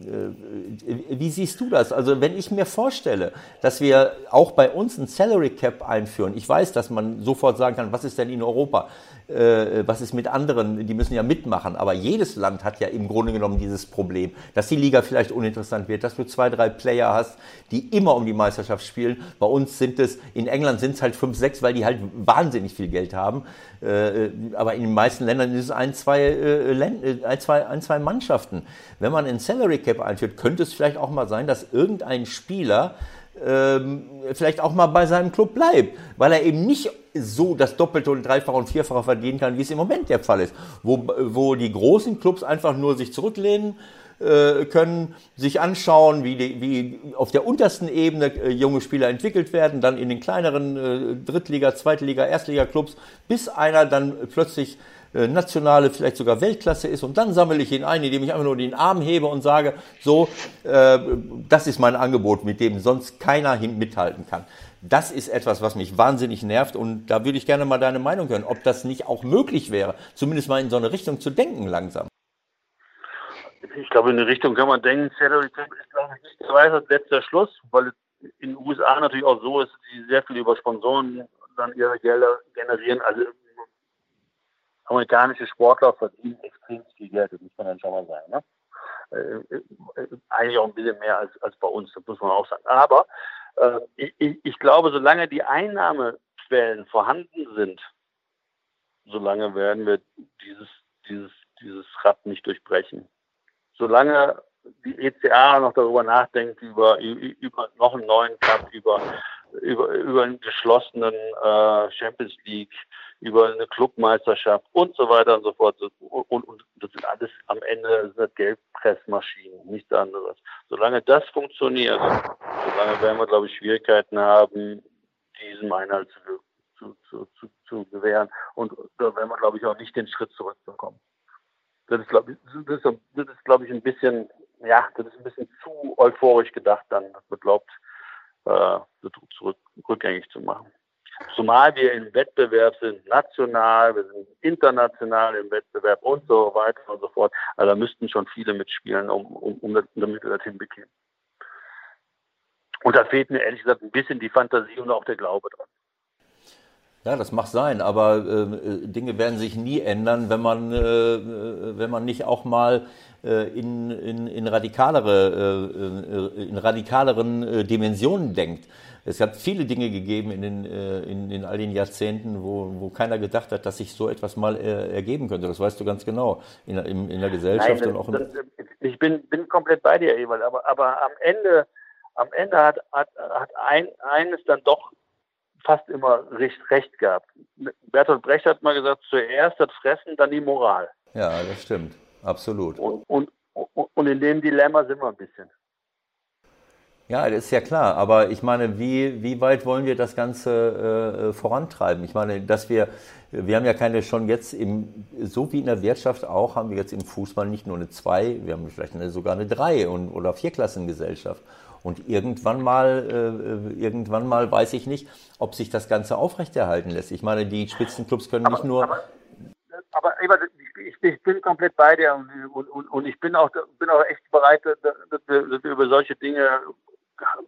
äh, wie siehst du das? Also wenn ich mir vorstelle, dass wir auch bei uns ein Salary Cap einführen, ich weiß, dass man sofort sagen kann, was ist denn in Europa? äh, was ist mit anderen, die müssen ja mitmachen. Aber jedes Land hat ja im Grunde genommen dieses Problem, dass die Liga vielleicht uninteressant wird, dass du zwei, drei Player hast, die immer um die Meisterschaft spielen. Bei uns sind es, in England sind es halt fünf, sechs, weil die halt wahnsinnig viel Geld haben. Äh, aber in den meisten Ländern ist es ein, zwei, äh, äh, ein, zwei, ein, zwei Mannschaften. Wenn man ein Salary Cap einführt, könnte es vielleicht auch mal sein, dass irgendein Spieler ähm, vielleicht auch mal bei seinem Club bleibt, weil er eben nicht so das Doppelte und Dreifache und Vierfache verdienen kann, wie es im Moment der Fall ist, wo, wo die großen Clubs einfach nur sich zurücklehnen äh, können, sich anschauen, wie, die, wie auf der untersten Ebene äh, junge Spieler entwickelt werden, dann in den kleineren äh, Drittliga, Zweitliga, Erstliga-Clubs, bis einer dann plötzlich äh, nationale, vielleicht sogar Weltklasse ist und dann sammle ich ihn ein, indem ich einfach nur den Arm hebe und sage, so, äh, das ist mein Angebot, mit dem sonst keiner mithalten kann. Das ist etwas, was mich wahnsinnig nervt und da würde ich gerne mal deine Meinung hören, ob das nicht auch möglich wäre, zumindest mal in so eine Richtung zu denken langsam. Ich glaube, in eine Richtung kann man denken, Salary Cap ist, glaube ich, nicht der letzter Schluss, weil in den USA natürlich auch so ist, dass sie sehr viel über Sponsoren dann ihre Gelder generieren. Also amerikanische Sportler verdienen extrem viel Geld, das muss man dann schon mal sagen. Ne? Äh, äh, eigentlich auch ein bisschen mehr als, als bei uns, das muss man auch sagen. Aber äh, ich, ich glaube, solange die Einnahmequellen vorhanden sind, solange werden wir dieses, dieses, dieses Rad nicht durchbrechen. Solange die ECA noch darüber nachdenkt, über, über noch einen neuen Cup, über, über, über einen geschlossenen äh, Champions League, über eine Clubmeisterschaft und so weiter und so fort. Und, und das sind alles am Ende sind Geldpressmaschinen, nichts anderes. Solange das funktioniert, solange werden wir, glaube ich, Schwierigkeiten haben, diesem Einhalt zu, zu, zu, zu gewähren. Und da werden wir, glaube ich, auch nicht den Schritt zurückbekommen. Das ist, glaube ich, das ist, das ist, glaube ich, ein bisschen, ja, das ist ein bisschen zu euphorisch gedacht dann, dass man glaubt, äh, zurück, rückgängig zu machen. Zumal wir im Wettbewerb sind, national, wir sind international im Wettbewerb und so weiter und so fort. Also da müssten schon viele mitspielen, um, um, um das, damit wir das hinbekämen. Und da fehlt mir ehrlich gesagt ein bisschen die Fantasie und auch der Glaube dran. Ja, das mag sein, aber äh, Dinge werden sich nie ändern, wenn man, äh, wenn man nicht auch mal äh, in, in, in, radikalere, äh, in radikaleren äh, Dimensionen denkt. Es hat viele Dinge gegeben in, den, äh, in, in all den Jahrzehnten, wo, wo keiner gedacht hat, dass sich so etwas mal äh, ergeben könnte. Das weißt du ganz genau in, in, in der Gesellschaft Nein, und auch in das, Ich bin, bin komplett bei dir, Ewald, aber, aber am Ende, am Ende hat, hat, hat ein, eines dann doch fast immer recht, recht gehabt. Bertolt Brecht hat mal gesagt, zuerst das Fressen, dann die Moral. Ja, das stimmt. Absolut. Und, und, und in dem Dilemma sind wir ein bisschen. Ja, das ist ja klar. Aber ich meine, wie, wie weit wollen wir das Ganze äh, vorantreiben? Ich meine, dass wir, wir haben ja keine schon jetzt im, so wie in der Wirtschaft auch, haben wir jetzt im Fußball nicht nur eine zwei, wir haben vielleicht eine, sogar eine drei und, oder Vierklassengesellschaft. Und irgendwann mal, äh, irgendwann mal weiß ich nicht, ob sich das Ganze aufrechterhalten lässt. Ich meine, die Spitzenclubs können aber, nicht nur. Aber, aber Ebert, ich, ich bin komplett bei dir und, und, und ich bin auch, bin auch echt bereit, dass wir, dass wir über solche Dinge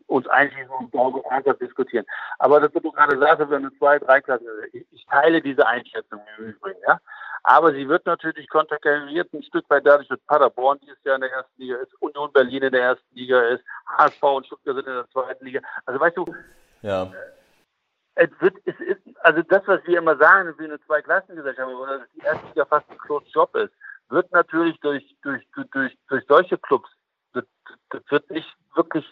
uns einschließen und ernsthaft diskutieren. Aber das, was du gerade sagst, wir eine zwei, drei Klassen, ich, ich teile diese Einschätzung im Übrigen, ja. Aber sie wird natürlich konterkariert ein Stück weit dadurch, dass Paderborn dieses Jahr in der ersten Liga ist, Union Berlin in der ersten Liga ist, HSV und Stuttgart sind in der zweiten Liga. Also weißt du, ja. es wird, es ist, also das, was wir immer sagen, dass wir eine Zweiklassengesellschaft haben, oder dass die erste Liga fast ein Closed Job ist, wird natürlich durch, durch, durch, durch solche Clubs, das, das wird nicht wirklich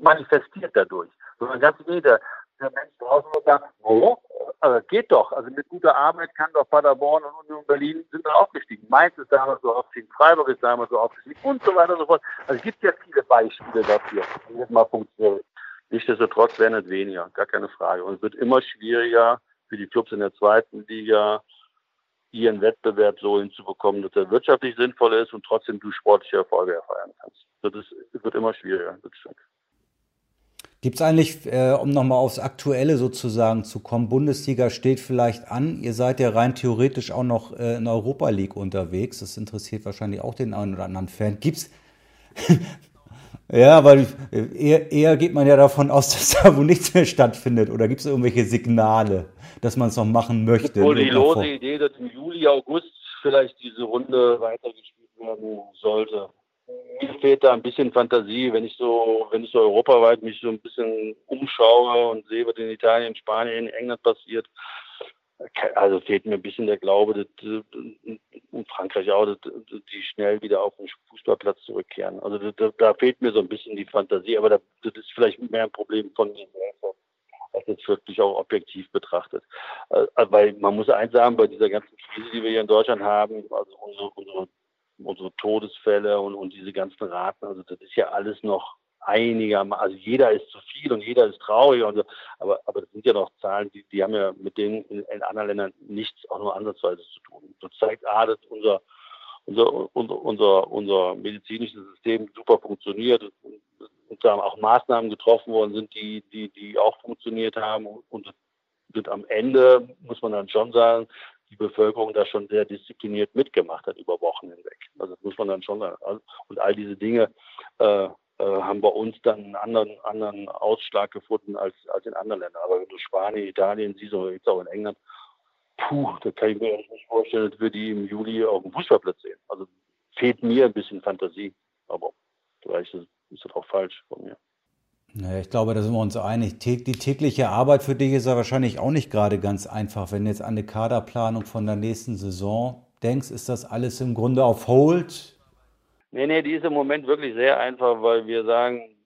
manifestiert dadurch. Sondern ganz jeder, der Mensch draußen wird sagen, oh, also geht doch. Also mit guter Arbeit kann doch Paderborn und Union Berlin sind da aufgestiegen. Mainz ist damals so aufgestiegen, Freiburg ist damals so aufgestiegen und so weiter und so fort. Also es gibt ja viele Beispiele dafür, wie das mal funktioniert. Nichtsdestotrotz werden es weniger, gar keine Frage. Und es wird immer schwieriger für die Clubs in der zweiten Liga, ihren Wettbewerb so hinzubekommen, dass er wirtschaftlich sinnvoll ist und trotzdem du sportliche Erfolge erfeiern kannst. Das, ist, wird immer schwieriger, das stimmt. Gibt es eigentlich, äh, um nochmal aufs Aktuelle sozusagen zu kommen, Bundesliga steht vielleicht an. Ihr seid ja rein theoretisch auch noch äh, in Europa League unterwegs. Das interessiert wahrscheinlich auch den einen oder anderen Fan. Gibt's? <laughs> ja, weil eher, eher geht man ja davon aus, <laughs> dass da wo nichts mehr stattfindet. Oder gibt es irgendwelche Signale, dass man es noch machen möchte? Wohl die lose Idee, dass im Juli, August vielleicht diese Runde weitergespielt werden sollte mir fehlt da ein bisschen Fantasie, wenn ich so, wenn ich so europaweit mich so ein bisschen umschaue und sehe, was in Italien, Spanien, England passiert. Also fehlt mir ein bisschen der Glaube, dass, und Frankreich auch, dass, die schnell wieder auf den Fußballplatz zurückkehren. Also da, da fehlt mir so ein bisschen die Fantasie, aber das ist vielleicht mehr ein Problem von mir selbst als jetzt wirklich auch objektiv betrachtet. Äh, weil man muss eins sagen, bei dieser ganzen Krise, die wir hier in Deutschland haben, also unsere, unsere unsere Todesfälle und, und diese ganzen Raten, also das ist ja alles noch einigermaßen, also jeder ist zu viel und jeder ist traurig und so, aber, aber das sind ja noch Zahlen, die, die haben ja mit denen in, in anderen Ländern nichts auch nur ansatzweise zu tun. Das zeigt A, dass unser, unser, unser, unser, unser medizinisches System super funktioniert und, und da auch Maßnahmen getroffen worden sind, die, die, die auch funktioniert haben und, und am Ende, muss man dann schon sagen, die Bevölkerung da schon sehr diszipliniert mitgemacht hat über Wochen hinweg. Also das muss man dann schon sagen. Und all diese Dinge äh, äh, haben bei uns dann einen anderen, anderen Ausschlag gefunden als, als in anderen Ländern. Aber wenn du Spanien, Italien siehst oder jetzt auch in England, puh, da kann ich mir nicht vorstellen, dass wir die im Juli auf dem Fußballplatz sehen. Also fehlt mir ein bisschen Fantasie. Aber vielleicht ist das auch falsch von mir. Naja, ich glaube, da sind wir uns einig. Die tägliche Arbeit für dich ist ja wahrscheinlich auch nicht gerade ganz einfach. Wenn du jetzt an eine Kaderplanung von der nächsten Saison denkst, ist das alles im Grunde auf Hold? Nee, nee, die ist im Moment wirklich sehr einfach, weil wir sagen,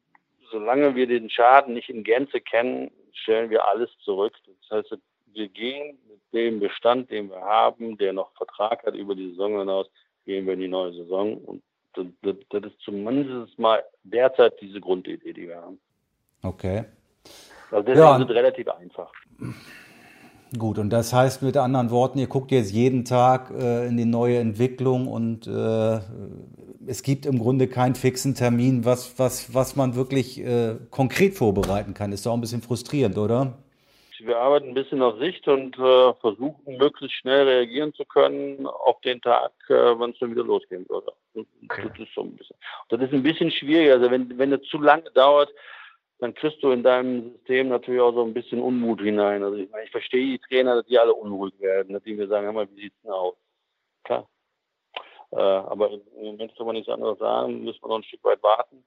solange wir den Schaden nicht in Gänze kennen, stellen wir alles zurück. Das heißt, wir gehen mit dem Bestand, den wir haben, der noch Vertrag hat über die Saison hinaus, gehen wir in die neue Saison. Und das, das ist zumindest mal derzeit diese Grundidee, die wir haben. Okay. Also das ja. ist relativ einfach. Gut, und das heißt mit anderen Worten, ihr guckt jetzt jeden Tag äh, in die neue Entwicklung und äh, es gibt im Grunde keinen fixen Termin, was, was, was man wirklich äh, konkret vorbereiten kann. Ist doch auch ein bisschen frustrierend, oder? Wir arbeiten ein bisschen auf Sicht und äh, versuchen möglichst schnell reagieren zu können auf den Tag, äh, wann es schon wieder losgehen würde. Okay. Das ist so ein bisschen. Das ist ein bisschen schwierig. Also wenn, wenn es zu lange dauert, dann kriegst du in deinem System natürlich auch so ein bisschen Unmut hinein. Also ich, meine, ich verstehe die Trainer, dass die alle unruhig werden, dass die mir sagen, hör mal, wie sieht's denn aus? Klar. Äh, aber im Moment kann man nichts anderes sagen, müssen wir noch ein Stück weit warten.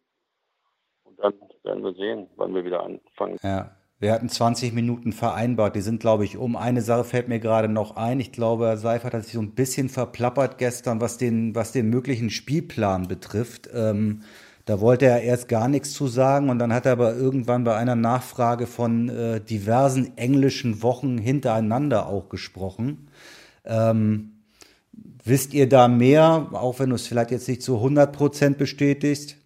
Und dann werden wir sehen, wann wir wieder anfangen. Ja. Wir hatten 20 Minuten vereinbart, die sind, glaube ich, um. Eine Sache fällt mir gerade noch ein. Ich glaube, Herr Seifert hat sich so ein bisschen verplappert gestern, was den, was den möglichen Spielplan betrifft. Ähm, da wollte er erst gar nichts zu sagen und dann hat er aber irgendwann bei einer Nachfrage von äh, diversen englischen Wochen hintereinander auch gesprochen. Ähm, wisst ihr da mehr, auch wenn du es vielleicht jetzt nicht zu 100 Prozent bestätigst?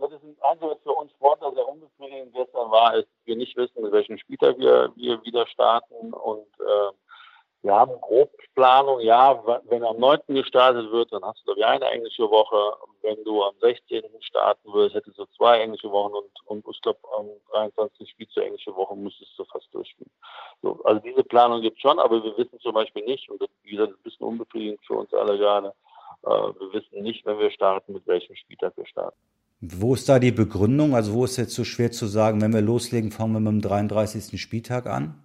Das ist ein Eindruck für uns Sportler sehr unbefriedigend gestern war, ist, wir nicht wissen, mit welchem Spieltag wir, wir wieder starten und äh, wir haben Grobplanung, ja, wenn am 9. gestartet wird, dann hast du, glaube ich, eine englische Woche. Wenn du am 16. starten würdest, hättest du zwei englische Wochen und, und ich glaube am 23. spielst du englische Woche, müsstest du fast durchspielen. So, also diese Planung gibt es schon, aber wir wissen zum Beispiel nicht, und das, wie gesagt, ist ein bisschen unbefriedigend für uns alle gerade, äh, wir wissen nicht, wenn wir starten, mit welchem Spieltag wir starten. Wo ist da die Begründung? Also wo ist jetzt so schwer zu sagen, wenn wir loslegen, fangen wir mit dem 33. Spieltag an?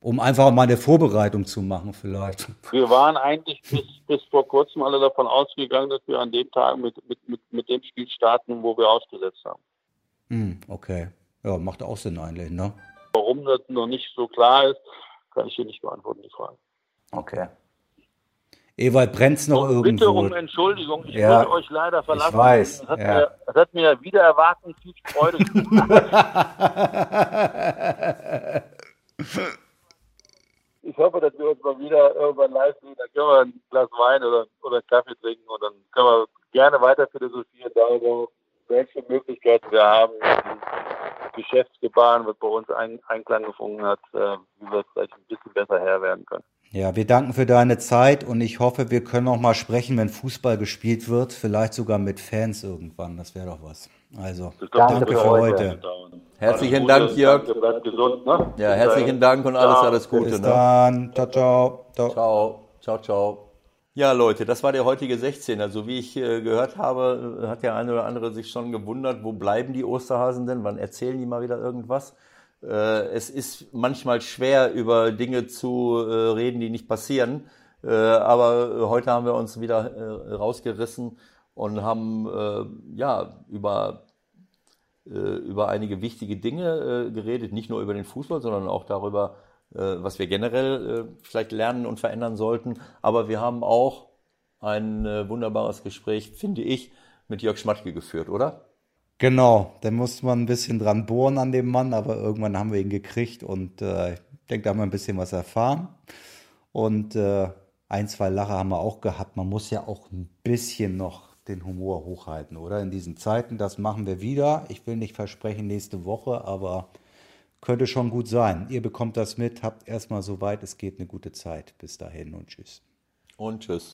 Um einfach mal eine Vorbereitung zu machen vielleicht. Wir waren eigentlich bis, bis vor kurzem alle davon ausgegangen, dass wir an dem Tag mit, mit, mit, mit dem Spiel starten, wo wir ausgesetzt haben. Hm, okay. Ja, macht auch Sinn eigentlich, ne? Warum das noch nicht so klar ist, kann ich hier nicht beantworten, die Frage. Okay. Ewald brennt's noch irgendwo. Bitte um Entschuldigung, ich Ja, muss euch leider verlassen. ich weiß, Es hat, ja. mir, es hat mir wieder erwarten viel Freude gemacht. <laughs> <laughs> Ich hoffe, dass wir uns mal wieder irgendwann live sehen. Dann können wir ein Glas Wein oder, oder einen Kaffee trinken und dann können wir gerne weiter philosophieren darüber, welche Möglichkeiten wir haben, Geschäftsgebaren, was bei uns ein, Einklang gefunden hat, äh, wie wir vielleicht ein bisschen besser Herr werden können. Ja, wir danken für deine Zeit und ich hoffe, wir können auch mal sprechen, wenn Fußball gespielt wird. Vielleicht sogar mit Fans irgendwann. Das wäre doch was. Also, danke das für wird heute. Herzlichen Dank, Jörg. Danke, bleibt gesund. Ne? Ja, herzlichen Dank und alles, alles Gute. Bis Ne? dann. Ciao, ciao. ciao. Ciao, ciao, ciao. Ja, Leute, das war der heutige 16. Also wie ich äh, gehört habe, hat der eine oder andere sich schon gewundert, wo bleiben die Osterhasen denn? Wann erzählen die mal wieder irgendwas? Äh, es ist manchmal schwer, über Dinge zu äh, reden, die nicht passieren. Äh, aber heute haben wir uns wieder rausgerissen und haben ja über über einige wichtige Dinge geredet, nicht nur über den Fußball, sondern auch darüber, was wir generell vielleicht lernen und verändern sollten. Aber wir haben auch ein wunderbares Gespräch, finde ich, mit Jörg Schmatke geführt, oder? Genau, da musste man ein bisschen dran bohren an dem Mann, aber irgendwann haben wir ihn gekriegt und äh, ich denke, da haben wir ein bisschen was erfahren. Und äh, ein, zwei Lacher haben wir auch gehabt. Man muss ja auch ein bisschen noch den Humor hochhalten, oder? In diesen Zeiten, das machen wir wieder. Ich will nicht versprechen nächste Woche, aber könnte schon gut sein. Ihr bekommt das mit, habt erstmal soweit es geht eine gute Zeit. Bis dahin und tschüss. Und tschüss.